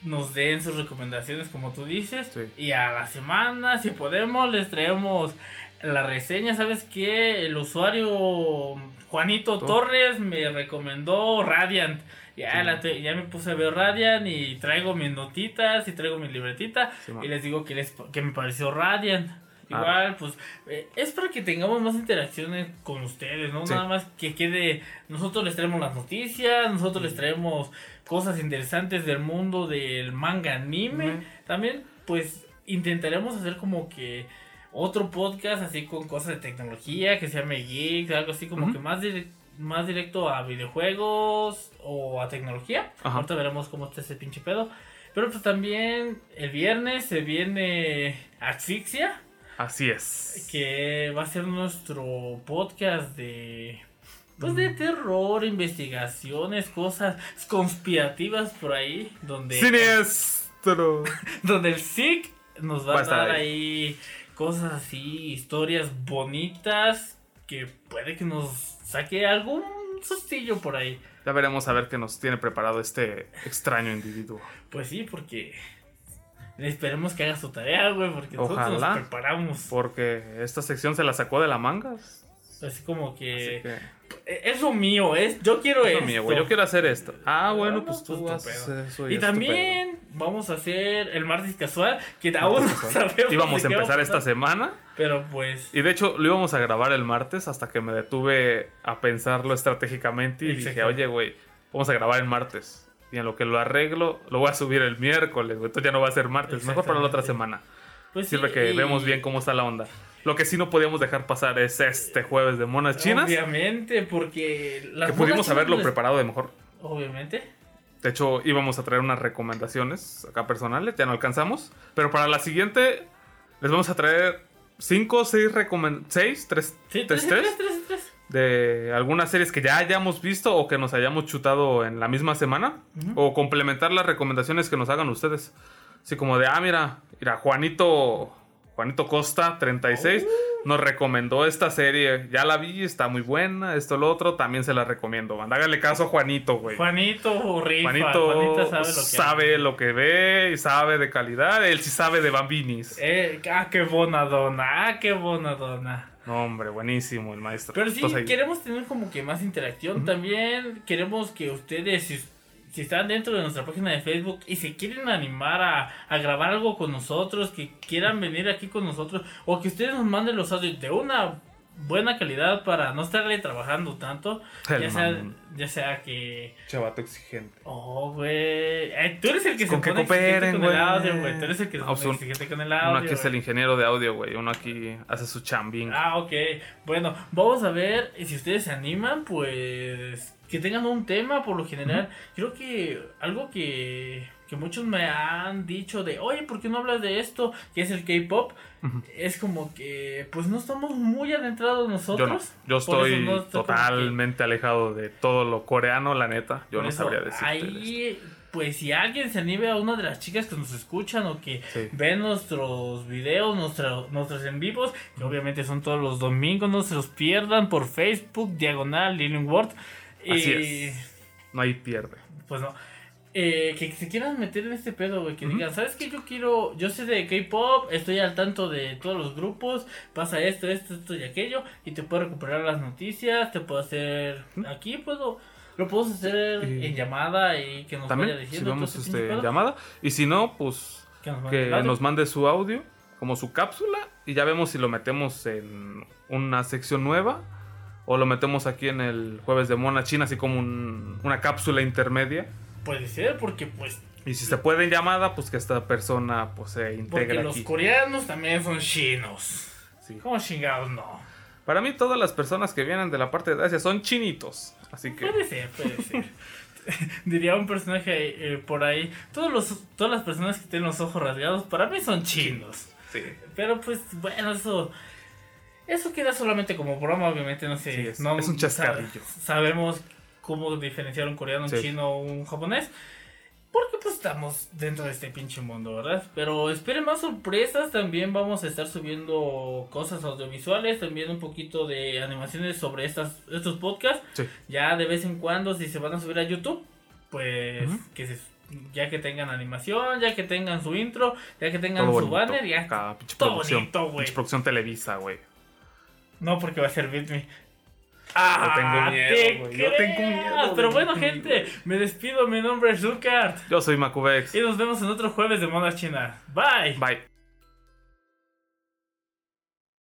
nos den sus recomendaciones, como tú dices, Sí. y a la semana, si podemos, les traemos la reseña. ¿Sabes qué? El usuario Juanito ¿Tú? Torres me recomendó Radiant. Ya, Sí. la te- ya me puse a ver Radiant y traigo mis notitas y traigo mi libretita Sí, y les digo que, les, que me pareció Radiant. Ah. Igual, pues eh, es para que tengamos más interacciones con ustedes, ¿no? Sí. Nada más que quede. Nosotros les traemos las noticias, nosotros les traemos cosas interesantes del mundo del manga anime. También, pues intentaremos hacer como que otro podcast así con cosas de tecnología que se llame Geeks, algo así como que más, dire- más directo a videojuegos o a tecnología. Ajá. Ahorita veremos cómo está ese pinche pedo. Pero pues también el viernes se viene Asfixia, Así es. que va a ser nuestro podcast de pues de terror, investigaciones, cosas conspirativas por ahí, donde Siniestro. [laughs] donde el SIC nos va, Va a dar ahí. ahí cosas así, historias bonitas que puede que nos saque algún sustillo por ahí. Ya veremos a ver qué nos tiene preparado este extraño individuo. Pues sí, porque esperemos que haga su tarea, güey, porque nosotros Ojalá. nos preparamos. Porque esta sección se la sacó de la manga. Así como que que es lo mío, es yo quiero es lo esto. mío, güey. Yo quiero hacer esto. Ah, bueno, pues tú pues, haces pedo. eso. Y es tu también vamos a hacer el martes casual, que aún no sabemos. Íbamos a empezar esta semana. Pero pues. Y de hecho, lo íbamos a grabar el martes hasta que me detuve a pensarlo estratégicamente y dije, oye, güey, vamos a grabar el martes. Y en lo que lo arreglo, lo voy a subir el miércoles, güey. Entonces ya no va a ser martes. Mejor para la otra semana. Pues Sirve sí, que y- vemos bien cómo está la onda. Lo que sí no podíamos dejar pasar es este jueves de monas chinas. Obviamente, porque. Las que pudimos haberlo les- preparado de mejor. Obviamente. De hecho, íbamos a traer unas recomendaciones acá personales, ya no alcanzamos. Pero para la siguiente, les vamos a traer 5 o 6 recomendaciones. 6, 3, Sí, 3, tres, tres, tres, tres. de algunas series que ya hayamos visto o que nos hayamos chutado en la misma semana. O complementar las recomendaciones que nos hagan ustedes. Así como de, ah, mira, mira, Juanito, Juanito Costa, 36, Oh. nos recomendó esta serie. Ya la vi, está muy buena. Esto, lo otro, también se la recomiendo. banda. Hágale caso a Juanito, güey. Juanito rifa. Juanito sabe lo que sabe lo que ve y sabe de calidad. Él sí sabe de bambinis. Eh, ah, qué buena dona. Ah, qué buena dona. No, hombre, buenísimo el maestro. Pero sí, queremos tener como que más interacción. También queremos que ustedes, si, si están dentro de nuestra página de Facebook y se quieren animar a, a grabar algo con nosotros, que quieran venir aquí con nosotros, o que ustedes nos manden los audios de una buena calidad para no estarle trabajando tanto, El ya sea, ya sea que... Chavato exigente. Oh, güey. Eh, tú eres el que se Con pone exigente cooperen, con el güey. audio, güey. Tú eres el que se pone un- exigente con el audio. Uno aquí es el ingeniero de audio, güey. Uno aquí hace su chambing. Ah, ok. Bueno, vamos a ver si ustedes se animan, pues que tengan un tema por lo general. Creo que algo que, que muchos me han dicho de, oye, ¿por qué no hablas de esto? Que es el K-Pop. Es como que, pues no estamos muy adentrados Yo no. nosotros. Yo estoy no estoy como que- totalmente alejado de todo lo coreano, la neta. Yo por no eso, sabría decirte. Ahí, pues si alguien se anime a una de las chicas que nos escuchan o que Sí. ven nuestros videos, nuestra- nuestros en vivos, que obviamente son todos los domingos, no se los pierdan por Facebook, diagonal, Lilian Ward. Así y, es. No hay pierde. Pues no. Eh, que se quieran meter en este pedo, güey. Que digan, ¿sabes qué? Yo quiero. Yo sé de K-pop, estoy al tanto de todos los grupos. Pasa esto, esto, esto y aquello. Y te puedo recuperar las noticias. Te puedo hacer. Aquí puedo. Lo puedo hacer Y- en llamada y que nos vaya También, si diciendo. todo ese este, pedo. llamada. Y si no, pues Que nos mande que nos mande su audio como su cápsula y ya vemos si lo metemos en una sección nueva o lo metemos aquí en el jueves de Mona China así como un- una cápsula intermedia Puede ser, porque pues. y si se puede en llamada pues que esta persona pues se Porque integre los aquí coreanos también son chinos. Sí. ¿Cómo chingados no? para mí todas las personas que vienen de la parte de Asia son chinitos así que Puede ser, puede ser. [laughs] Diría un personaje eh, por ahí. Todos los, todas las personas que tienen los ojos rasgados, para mí son chinos. sí. Pero pues, bueno, eso. Eso queda solamente como broma, obviamente, no sé. Sí, es- no, es un chascarrillo. sa- sabemos cómo diferenciar un coreano, un Sí. chino o un japonés. Porque pues estamos dentro de este pinche mundo, ¿verdad? Pero esperen más sorpresas, también vamos a estar subiendo cosas audiovisuales, también un poquito de animaciones sobre estas, estos podcasts. Sí. Ya de vez en cuando, si se van a subir a YouTube, pues que se- ya que tengan animación, ya que tengan su intro, ya que tengan todo su bonito. banner, ya Acá, pinche todo producción bonito, pinche producción Televisa güey No, porque va a ser Beat Me. Yo tengo miedo, te güey, yo tengo miedo Pero bueno, gente, me despido. Mi nombre es Lucart. yo soy Macubex Y nos vemos en otro jueves de Moda China. Bye. bye